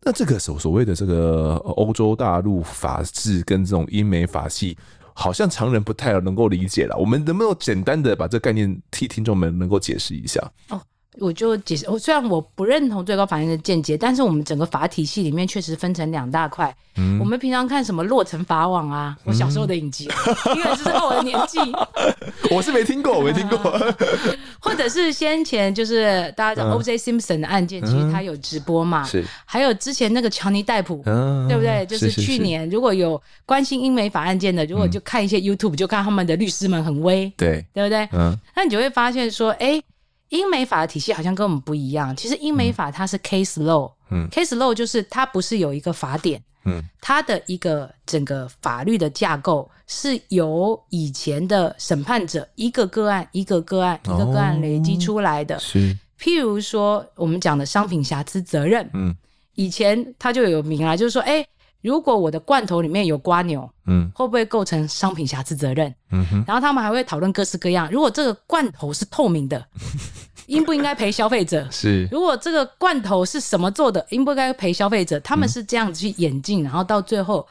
Speaker 1: 那这个所所谓的这个欧洲大陆法制跟这种英美法系，好像常人不太能够理解了。我们能不能简单的把这个概念替听众们能够解释一下？哦。
Speaker 2: 我就解释，我虽然我不认同最高法院的见解，但是我们整个法体系里面确实分成两大块。嗯，我们平常看什么《洛城法网》啊，我小时候的影集，因为这是我的年纪。
Speaker 1: 我是没听过，我没听过。
Speaker 2: 或者是先前就是大家知道 O.J. Simpson 的案件，其实他有直播嘛？是。还有之前那个乔尼戴普，对不对？就是去年如果有关心英美法案件的，如果就看一些 YouTube，就看他们的律师们很威，对，对不对？嗯。那你就会发现说，哎。英美法的体系好像跟我们不一样。其实英美法它是 case law，嗯，case law 就是它不是有一个法典，嗯，它的一个整个法律的架构是由以前的审判者一个个案一个个案一个个案累积出来的。是，譬如说我们讲的商品瑕疵责任，嗯，以前它就有名啊，就是说，哎。如果我的罐头里面有瓜牛，嗯，会不会构成商品瑕疵责任？嗯哼，然后他们还会讨论各式各样。如果这个罐头是透明的，应不应该赔消费者？是。如果这个罐头是什么做的，应不应该赔消费者？他们是这样子去演进，然后到最后，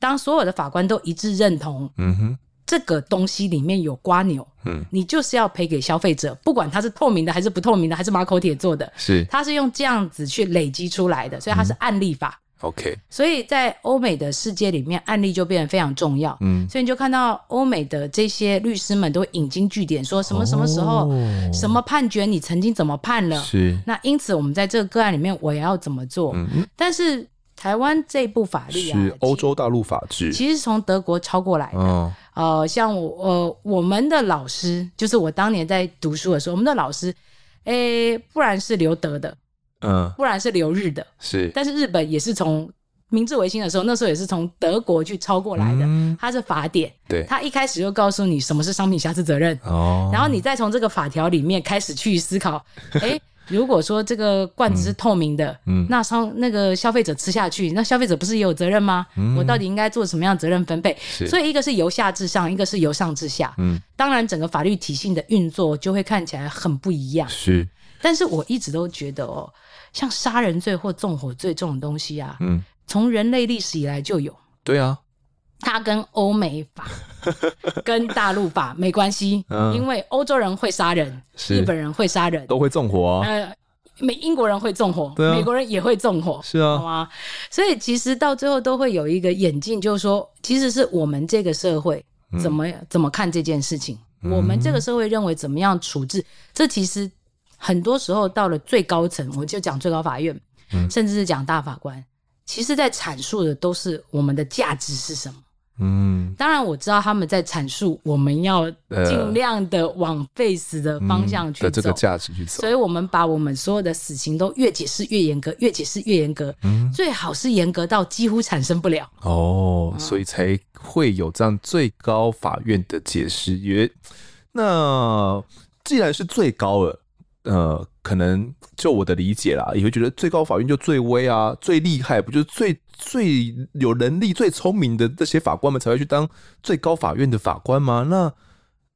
Speaker 2: 当所有的法官都一致认同，嗯哼，这个东西里面有瓜牛，嗯，你就是要赔给消费者，不管它是透明的还是不透明的，还是马口铁做的，是，它是用这样子去累积出来的，所以它是案例法。
Speaker 1: OK，所
Speaker 2: 以在欧美的世界里面，案例就变得非常重要。嗯，所以你就看到欧美的这些律师们都引经据典，说什么什么时候、哦、什么判决，你曾经怎么判了？是。那因此，我们在这个个案里面，我也要怎么做？嗯，但是台湾这部法律啊，
Speaker 1: 是欧洲大陆法制，
Speaker 2: 其实是从德国抄过来的。哦、呃，像我呃，我们的老师，就是我当年在读书的时候，我们的老师，诶，不然是留德的。嗯，不然是留日的，是，但是日本也是从明治维新的时候，那时候也是从德国去抄过来的，嗯、它是法典，对，它一开始就告诉你什么是商品瑕疵责任，哦，然后你再从这个法条里面开始去思考，哎、欸，如果说这个罐子是透明的，嗯，那商那个消费者吃下去，那消费者不是也有责任吗？嗯、我到底应该做什么样的责任分配？是，所以一个是由下至上，一个是由上至下，嗯，当然整个法律体系的运作就会看起来很不一样，是，但是我一直都觉得哦。像杀人罪或纵火罪这种东西啊，嗯，从人类历史以来就有。
Speaker 1: 对啊，
Speaker 2: 它跟欧美法、跟大陆法没关系，嗯，因为欧洲人会杀人，日本人会杀人，
Speaker 1: 都会纵火啊。
Speaker 2: 呃，美英国人会纵火，啊，美国人也会纵火，是啊，好吗？所以其实到最后都会有一个演进，就是说，其实是我们这个社会怎么，嗯，怎么看这件事情，嗯，我们这个社会认为怎么样处置，这其实。很多时候到了最高层，我就讲最高法院，嗯、甚至是讲大法官，其实在阐述的都是我们的价值是什么。嗯，当然我知道他们在阐述我们要尽量的往 face 的方向去走，呃嗯、这个价值去走。所以我们把我们所有的死刑都越解释越严格，越解释越严格，嗯，最好是严格到几乎产生不了。
Speaker 1: 哦，嗯、所以才会有这样最高法院的解释。因为那既然是最高了。呃，可能就我的理解啦，也会觉得最高法院就最威啊，最厉害，不就是最最有能力、最聪明的这些法官们才会去当最高法院的法官吗？那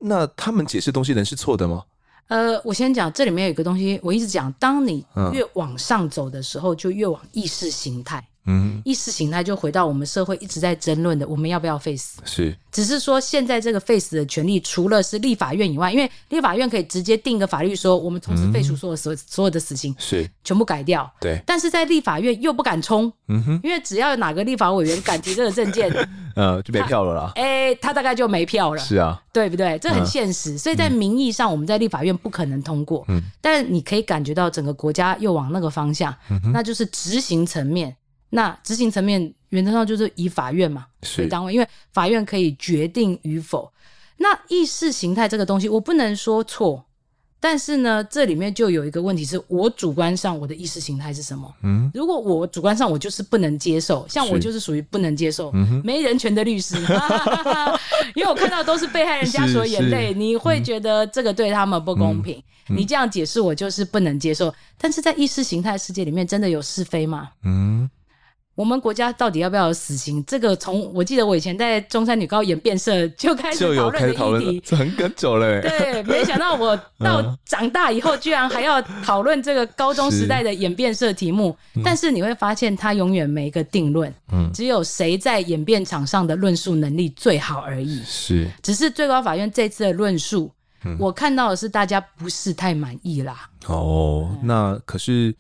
Speaker 1: 那他们解释东西能是错的吗？
Speaker 2: 呃，我先讲这里面有一个东西，我一直讲，当你越往上走的时候，嗯、就越往意识形态。嗯，意识形态就回到我们社会一直在争论的，我们要不要废死？
Speaker 1: 是，
Speaker 2: 只是说现在这个废死的权利，除了是立法院以外，因为立法院可以直接定一个法律说，我们从此废除所有所、嗯、所有的死刑，
Speaker 1: 是
Speaker 2: 全部改掉。
Speaker 1: 对，
Speaker 2: 但是在立法院又不敢冲，嗯哼，因为只要有哪个立法委员敢提这个证件，
Speaker 1: 呃，就没票了啦。
Speaker 2: 哎、欸，他大概就没票了。
Speaker 1: 是啊，
Speaker 2: 对不对？这很现实，嗯、所以在名义上我们在立法院不可能通过，嗯，但你可以感觉到整个国家又往那个方向，嗯、那就是执行层面。那执行层面原则上就是以法院嘛为单位，因为法院可以决定与否。那意识形态这个东西，我不能说错，但是呢，这里面就有一个问题是我主观上我的意识形态是什么？嗯，如果我主观上我就是不能接受，像我就是属于不能接受，没人权的律师，因为我看到都是被害人家属的眼泪，你会觉得这个对他们不公平。嗯、你这样解释我就是不能接受，但是在意识形态世界里面，真的有是非吗？嗯。我们国家到底要不要有死刑？这个从我记得我以前在中山女高演变社就开始讨论的议题，
Speaker 1: 这很很久了。
Speaker 2: 对，没想到我到长大以后，居然还要讨论这个高中时代的演变社题目。是但是你会发现，它永远没一个定论，嗯，只有谁在演变场上的论述能力最好而已。
Speaker 1: 是，
Speaker 2: 只是最高法院这次的论述，嗯、我看到的是大家不是太满意啦。
Speaker 1: 哦，那可是。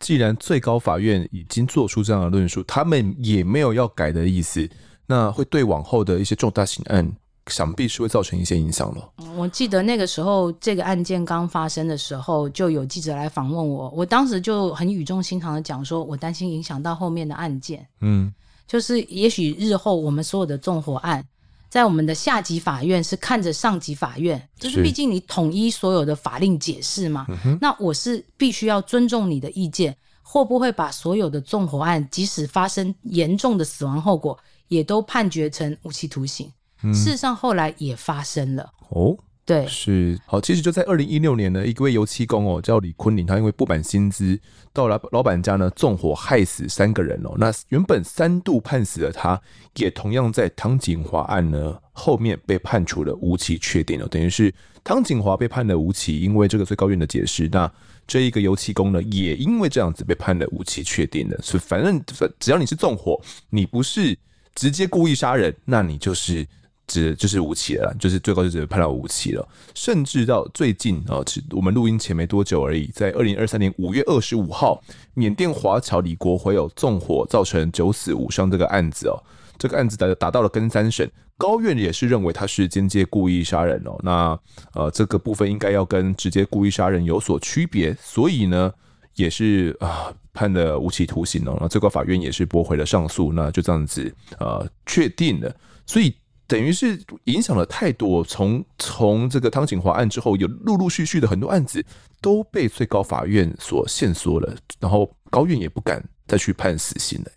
Speaker 1: 既然最高法院已经做出这样的论述，他们也没有要改的意思，那会对往后的一些重大刑案，想必是会造成一些影响了。
Speaker 2: 我记得那个时候，这个案件刚发生的时候，就有记者来访问我，我当时就很语重心长的讲说，我担心影响到后面的案件，嗯，就是也许日后我们所有的纵火案。在我们的下级法院是看着上级法院，就是毕竟你统一所有的法令解释嘛。是那我是必须要尊重你的意见，会不会把所有的纵火案，即使发生严重的死亡后果，也都判决成无期徒刑？嗯、事实上后来也发生了哦。对，
Speaker 1: 是好，其实就在二零一六年呢，一位油漆工哦，叫李坤林，他因为不满薪资，到了老板家呢，纵火害死三个人哦。那原本三度判死的他，也同样在汤锦华案呢后面被判处了无期确定了，等于是汤锦华被判了无期，因为这个最高院的解释，那这一个油漆工呢，也因为这样子被判了无期确定的。所以反正只要你是纵火，你不是直接故意杀人，那你就是。只，就是无期了，就是最高就只判到无期了。甚至到最近啊，我们录音前没多久而已，在二零二三年五月二十五号，缅甸华侨李国辉有纵火造成九死五伤这个案子哦，这个案子达达到了跟三审，高院也是认为他是间接故意杀人哦。那呃，这个部分应该要跟直接故意杀人有所区别，所以呢，也是啊判了无期徒刑哦。那最高法院也是驳回了上诉，那就这样子呃确定了，所以。等于是影响了太多，从从这个汤锦华案之后，有陆陆续续的很多案子都被最高法院所限缩了，然后高院也不敢再去判死刑了。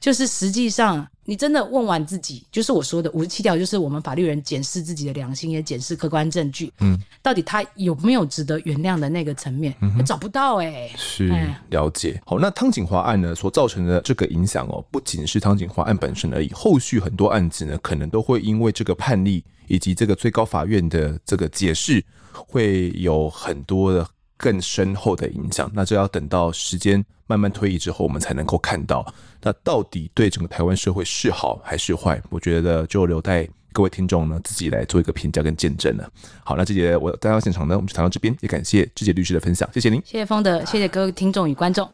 Speaker 2: 就是实际上，你真的问完自己，就是我说的五十七条，就是我们法律人检视自己的良心，也检视客观证据，嗯，到底他有没有值得原谅的那个层面，嗯、找不到哎、欸。
Speaker 1: 是了解。好，那汤锦华案呢所造成的这个影响哦，不仅是汤锦华案本身而已，后续很多案子呢，可能都会因为这个判例以及这个最高法院的这个解释，会有很多的。更深厚的影响，那就要等到时间慢慢推移之后，我们才能够看到，那到底对整个台湾社会是好还是坏？我觉得就留待各位听众呢自己来做一个评价跟见证了。好，那这节我带到现场呢，我们就谈到这边，也感谢志杰律师的分享，谢谢您，
Speaker 2: 谢谢丰德，谢谢各位听众与观众。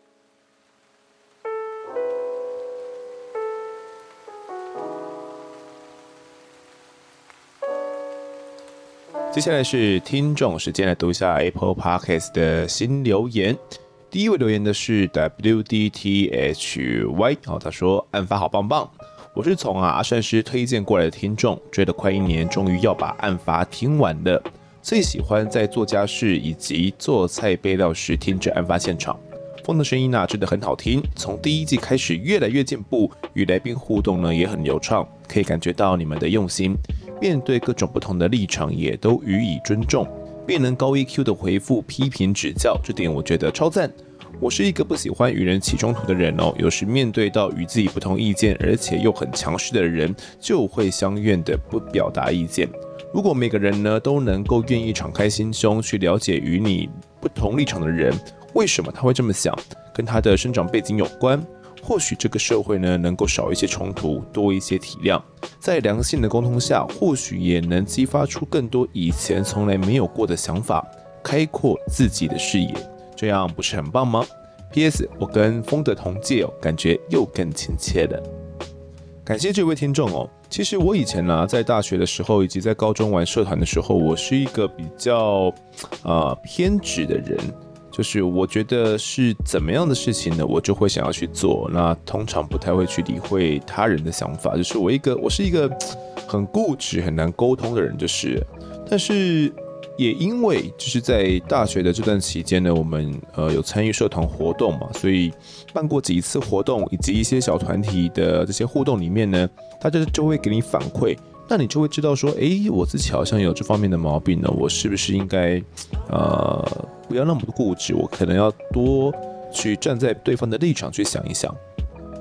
Speaker 1: 接下来是听众时间，来读一下 Apple Podcast 的新留言。第一位留言的是 WDTHY，哦，他说案发好棒棒，我是从啊阿善师推荐过来的听众，追了快一年，终于要把案发听完了。最喜欢在做家事以及做菜备料时听着案发现场，风的声音啊真的很好听，从第一季开始越来越进步，与来宾互动呢也很流畅，可以感觉到你们的用心。面对各种不同的立场，也都予以尊重，并能高 EQ 的回复批评指教，这点我觉得超赞。我是一个不喜欢与人起冲突的人哦，有时面对到与自己不同意见，而且又很强势的人，就会相愿的不表达意见。如果每个人呢都能够愿意敞开心胸去了解与你不同立场的人，为什么他会这么想，跟他的生长背景有关。或许这个社会呢能够少一些冲突，多一些体谅，在良性的沟通下，或许也能激发出更多以前从来没有过的想法，开阔自己的视野，这样不是很棒吗？P.S. 我跟风的同届哦，感觉又更亲切了。感谢这位听众哦。其实我以前呢、在大学的时候以及在高中玩社团的时候，我是一个比较啊、呃、偏执的人。就是我觉得是怎么样的事情呢，我就会想要去做。那通常不太会去理会他人的想法。就是我一个，我是一个很固执、很难沟通的人。就是，但是也因为就是在大学的这段期间呢，我们呃有参与社团活动嘛，所以办过几次活动，以及一些小团体的这些互动里面呢，大家就会给你反馈。那你就会知道说，诶，我自己好像有这方面的毛病呢，我是不是应该，呃，不要那么固执，我可能要多去站在对方的立场去想一想，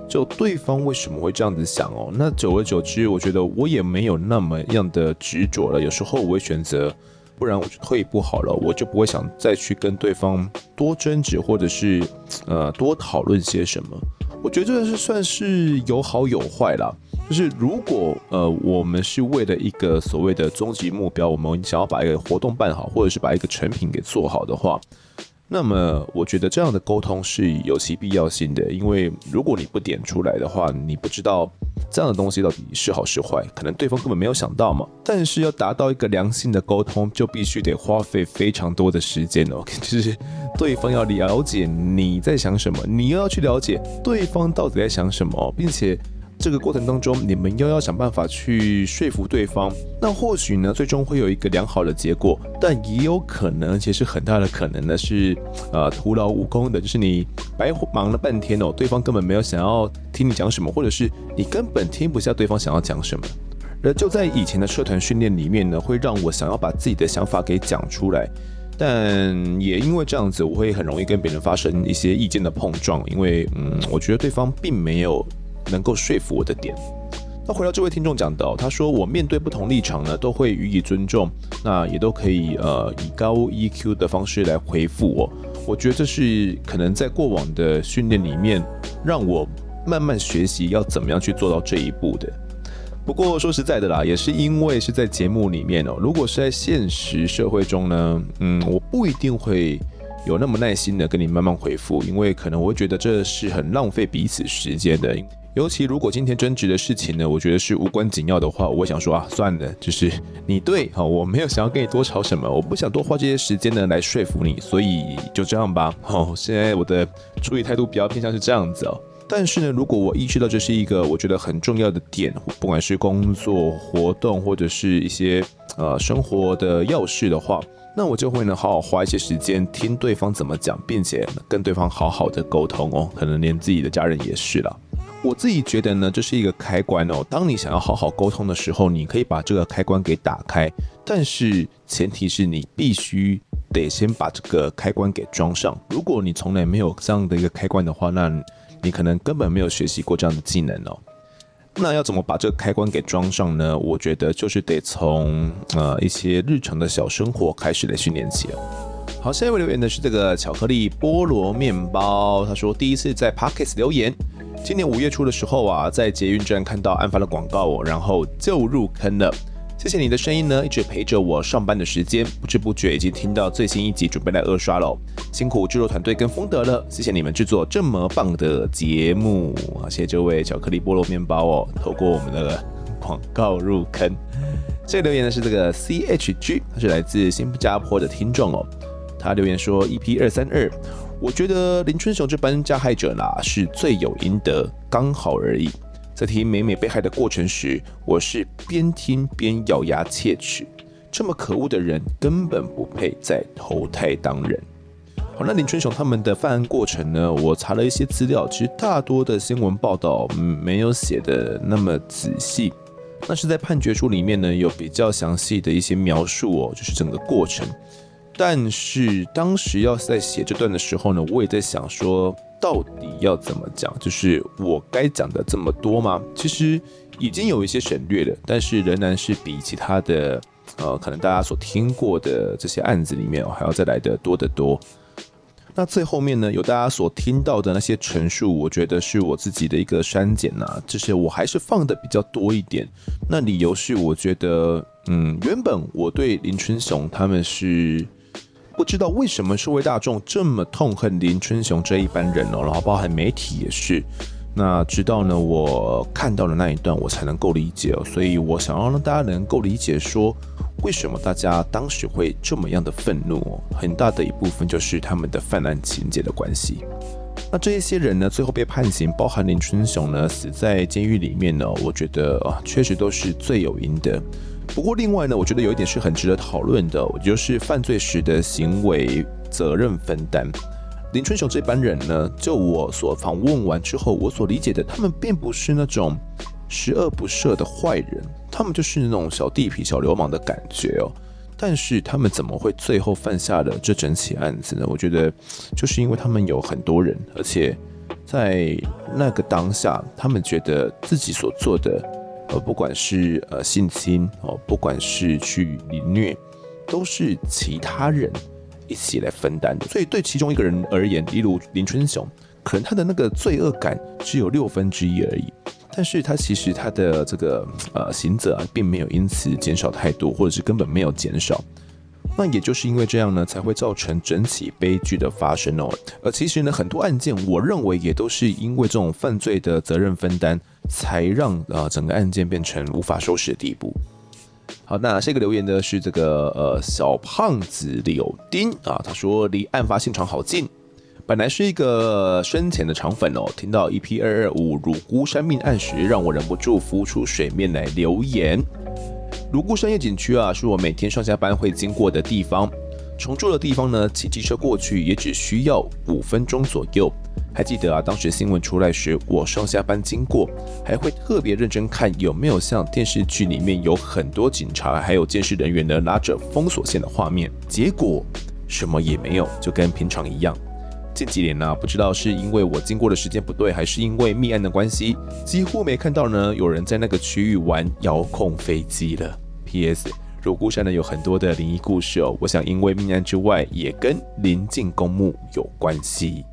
Speaker 1: 就对方为什么会这样子想哦？那久而久之，我觉得我也没有那么样的执着了。有时候我会选择，不然我就退一步好了，我就不会想再去跟对方多争执，或者是呃多讨论些什么。我觉得这是算是有好有坏啦。就是如果呃我们是为了一个所谓的终极目标，我们想要把一个活动办好，或者是把一个成品给做好的话，那么我觉得这样的沟通是有其必要性的。因为如果你不点出来的话，你不知道这样的东西到底是好是坏，可能对方根本没有想到嘛。但是要达到一个良性的沟通，就必须得花费非常多的时间哦。就是对方要了解你在想什么，你又要去了解对方到底在想什么，并且。这个过程当中，你们又要想办法去说服对方，那或许呢，最终会有一个良好的结果，但也有可能，其实很大的可能呢是，呃，徒劳无功的，就是你白忙了半天哦，对方根本没有想要听你讲什么，或者是你根本听不下对方想要讲什么。而就在以前的社团训练里面呢，会让我想要把自己的想法给讲出来，但也因为这样子，我会很容易跟别人发生一些意见的碰撞，因为嗯，我觉得对方并没有。能够说服我的点。那回到这位听众讲的哦，他说我面对不同立场呢，都会予以尊重，那也都可以呃以高 EQ 的方式来回复我。我觉得这是可能在过往的训练里面，让我慢慢学习要怎么样去做到这一步的。不过说实在的啦，也是因为是在节目里面哦，如果是在现实社会中呢，嗯，我不一定会有那么耐心的跟你慢慢回复，因为可能我会觉得这是很浪费彼此时间的。尤其如果今天争执的事情呢，我觉得是无关紧要的话，我想说啊，算了，就是你对，哈，我没有想要跟你多吵什么，我不想多花这些时间呢来说服你，所以就这样吧。好，现在我的处理态度比较偏向是这样子哦。但是呢，如果我意识到这是一个我觉得很重要的点，不管是工作活动或者是一些呃生活的要事的话，那我就会呢好好花一些时间听对方怎么讲，并且跟对方好好的沟通哦，可能连自己的家人也是了。我自己觉得呢，这是一个开关哦。当你想要好好沟通的时候，你可以把这个开关给打开，但是前提是你必须得先把这个开关给装上。如果你从来没有这样的一个开关的话，那你可能根本没有学习过这样的技能哦。那要怎么把这个开关给装上呢？我觉得就是得从呃一些日常的小生活开始来训练起。好，下一位留言的是这个巧克力菠萝面包，他说第一次在 Podcast 留言。今年五月初的时候啊，在捷运站看到案发的广告哦，然后就入坑了。谢谢你的声音呢，一直陪着我上班的时间，不知不觉已经听到最新一集，准备来二刷喽。辛苦制作团队跟风德了，谢谢你们制作这么棒的节目。好，谢谢这位巧克力菠萝面包哦，透过我们的广告入坑。这个留言呢是这个 C H G，他是来自新加坡的听众哦。他留言说：EP 二三二。我觉得林春雄这般加害者啦，是罪有应得，刚好而已。在听美美被害的过程时，我是边听边咬牙切齿。这么可恶的人，根本不配再投胎当人。好，那林春雄他们的犯案过程呢？我查了一些资料，其实大多的新闻报道没有写的那么仔细。那是在判决书里面呢，有比较详细的一些描述哦，就是整个过程。但是当时要在写这段的时候呢，我也在想说，到底要怎么讲？就是我该讲的这么多吗？其实已经有一些省略了，但是仍然是比其他的，呃，可能大家所听过的这些案子里面还要再来的多得多。那最后面呢，有大家所听到的那些陈述，我觉得是我自己的一个删减呐，就是我还是放的比较多一点。那理由是，我觉得，嗯，原本我对林春雄他们是不知道为什么社会大众这么痛恨林春雄这一班人哦，然后包含媒体也是。那直到呢，我看到了那一段，我才能够理解哦。所以我想要让大家能够理解说，为什么大家当时会这么样的愤怒哦。很大的一部分就是他们的犯案情节的关系。那这一些人呢，最后被判刑，包含林春雄呢，死在监狱里面呢，我觉得啊，确实都是罪有应得。不过另外呢，我觉得有一点是很值得讨论的，就是犯罪时的行为责任分担。林春雄这班人呢，就我所访问完之后，我所理解的，他们并不是那种十恶不赦的坏人，他们就是那种小地痞、小流氓的感觉哦。但是他们怎么会最后犯下了这整起案子呢？我觉得就是因为他们有很多人，而且在那个当下，他们觉得自己所做的，呃，不管是呃性侵哦，不管是去凌虐，都是其他人。一起来分担的，所以对其中一个人而言，例如林春雄，可能他的那个罪恶感只有六分之一而已，但是他其实他的这个呃刑责啊，并没有因此减少太多，或者是根本没有减少。那也就是因为这样呢，才会造成整起悲剧的发生哦。而其实呢，很多案件，我认为也都是因为这种犯罪的责任分担，才让啊整个案件变成无法收拾的地步。好，那这个留言呢是这个呃小胖子柳丁啊，他说离案发现场好近，本来是一个深浅的肠粉哦，听到 EP 二二五乳龟山命案时，让我忍不住浮出水面来留言。泸沽山夜景区啊，是我每天上下班会经过的地方。从住的地方呢，骑机车过去也只需要五分钟左右。还记得啊，当时新闻出来时，我上下班经过，还会特别认真看有没有像电视剧里面有很多警察还有监视人员呢拉着封锁线的画面。结果什么也没有，就跟平常一样。近几年呢、不知道是因为我经过的时间不对，还是因为命案的关系，几乎没看到呢有人在那个区域玩遥控飞机了。P.S. 乳龟山呢有很多的灵异故事哦，我想因为命案之外，也跟临近公墓有关系。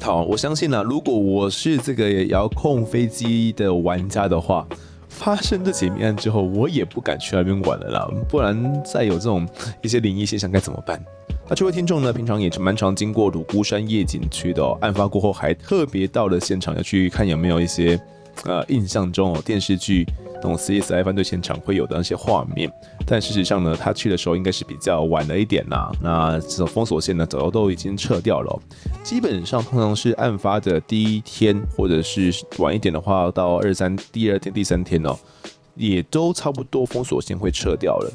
Speaker 1: 好，我相信呢、如果我是这个遥控飞机的玩家的话，发生这起命案之后，我也不敢去那边玩了啦。不然再有这种一些灵异现象该怎么办？那这位听众呢，平常也是蛮常经过乳龟山夜景区的哦，案发过后还特别到了现场要去看有没有一些呃印象中哦电视剧。那种 CSI 犯罪现场会有的那些画面，但事实上呢，他去的时候应该是比较晚了一点啦。那这种封锁线呢，早都已经撤掉了。基本上通常是案发的第一天，或者是晚一点的话，到二三第二天、第三天哦，也都差不多封锁线会撤掉了。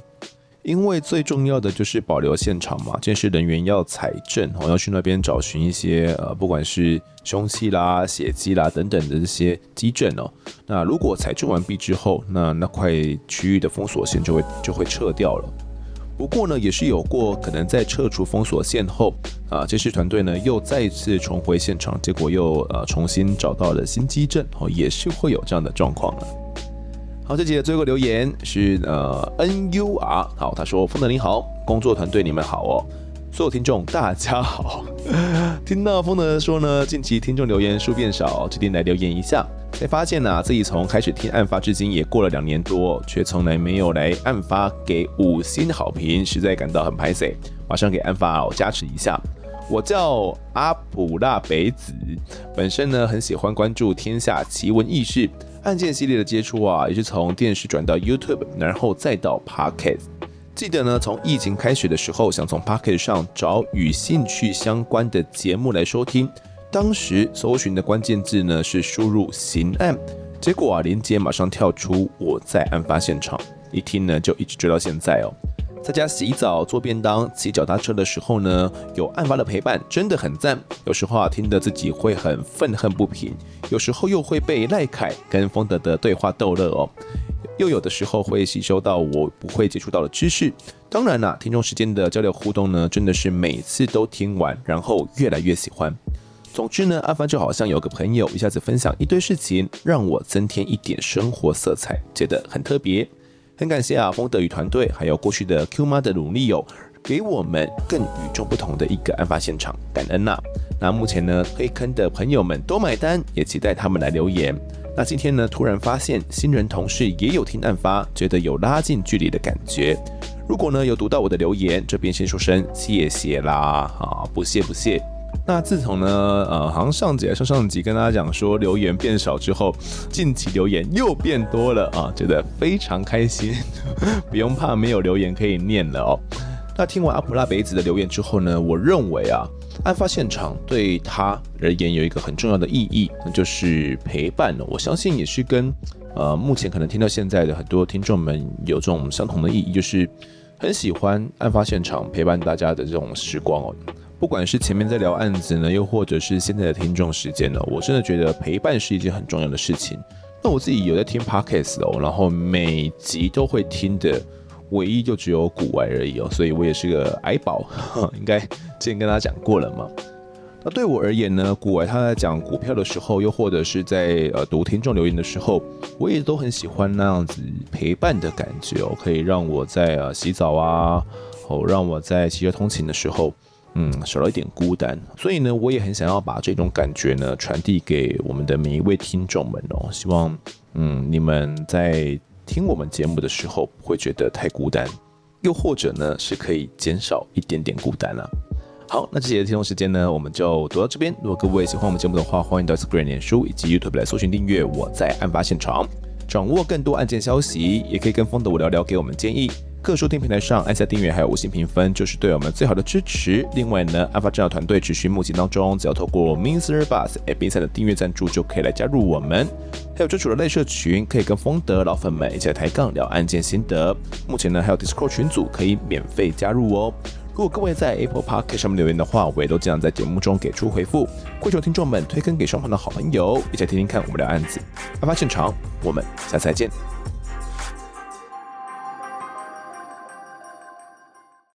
Speaker 1: 因为最重要的就是保留现场嘛，监视人员要采证，哦，要去那边找寻一些呃，不管是凶器啦、血迹啦等等的这些基证哦。那如果采证完毕之后，那那块区域的封锁线就会就会撤掉了。不过呢，也是有过可能在撤除封锁线后啊，监视团队呢又再次重回现场，结果又呃重新找到了新基证哦，也是会有这样的状况的。好，这集的最后留言是呃 N U R，好，他说：“丰德你好，工作团队你们好哦，所有听众大家好。听到丰德说呢，近期听众留言数变少，决定来留言一下。才发现呢、自己从开始听案发至今也过了两年多，却从来没有来案发给五星好评，实在感到很拍谢。马上给案发加持一下。我叫阿普拉北子，本身呢很喜欢关注天下奇闻异事。”案件系列的接触啊，也是从电视转到 YouTube，然后再到 Pocket。记得呢，从疫情开始的时候，想从 Pocket 上找与兴趣相关的节目来收听。当时搜寻的关键字呢是输入“刑案”，结果啊，连接马上跳出我在案发现场，一听呢就一直追到现在哦。在家洗澡、做便当、骑脚踏车的时候呢，有案发的陪伴，真的很赞。有时候啊，听得自己会很愤恨不平；有时候又会被赖凯跟丰德的对话逗乐哦。又有的时候会吸收到我不会接触到的知识。当然啦，听众时间的交流互动呢，真的是每次都听完，然后越来越喜欢。总之呢，阿凡就好像有个朋友一下子分享一堆事情，让我增添一点生活色彩，觉得很特别。很感谢啊，风德与团队，还有过去的 Q 妈的努力哦，给我们更与众不同的一个案发现场，感恩呐、啊。那目前呢，黑坑的朋友们都买单，也期待他们来留言。那今天呢，突然发现新人同事也有听案发，觉得有拉近距离的感觉。如果呢有读到我的留言，这边先说声谢谢啦，啊，不谢不谢。那自从呢，呃，好像上集上上集跟大家讲说留言变少之后，近期留言又变多了啊，觉得非常开心，不用怕没有留言可以念了哦。那听完阿普拉北子的留言之后呢，我认为啊，案发现场对他而言有一个很重要的意义，那就是陪伴。我相信也是跟呃目前可能听到现在的很多听众们有这种相同的意义，就是很喜欢案发现场陪伴大家的这种时光哦。不管是前面在聊案子呢，又或者是现在的听众时间呢，我真的觉得陪伴是一件很重要的事情。那我自己有在听 Podcast 哦，然后每集都会听的。唯一就只有股癌而已哦，所以我也是个癌宝，应该之前跟大家讲过了嘛。那对我而言呢，股癌他在讲股票的时候，又或者是在呃读听众留言的时候，我也都很喜欢那样子陪伴的感觉哦，可以让我在呃洗澡啊，哦让我在骑车通勤的时候，嗯少了一点孤单。所以呢，我也很想要把这种感觉呢传递给我们的每一位听众们哦，希望嗯你们在。听我们节目的时候不会觉得太孤单，又或者呢是可以减少一点点孤单了啊。好，那这节的听众时间呢，我们就读到这边。如果各位喜欢我们节目的话，欢迎到 Instagram、脸书以及 YouTube 来搜寻订阅。我在案发现场，掌握更多案件消息，也可以跟风的我聊聊，给我们建议。各收听平台上按下订阅，还有五星评分，就是对我们最好的支持。另外呢，案发侦查团队持续募集当中，只要透过 Mr. Bus App 上的订阅赞助，就可以来加入我们。还有专属的类社群，可以跟风的老粉们一起来抬杠聊案件心得。目前呢，还有 Discord 群组可以免费加入哦。如果各位在 Apple Park 上面留言的话，我也都尽量在节目中给出回复。跪求听众们推坑给双方的好朋友，一起来听听看我们聊案子。案发现场，我们下次再见。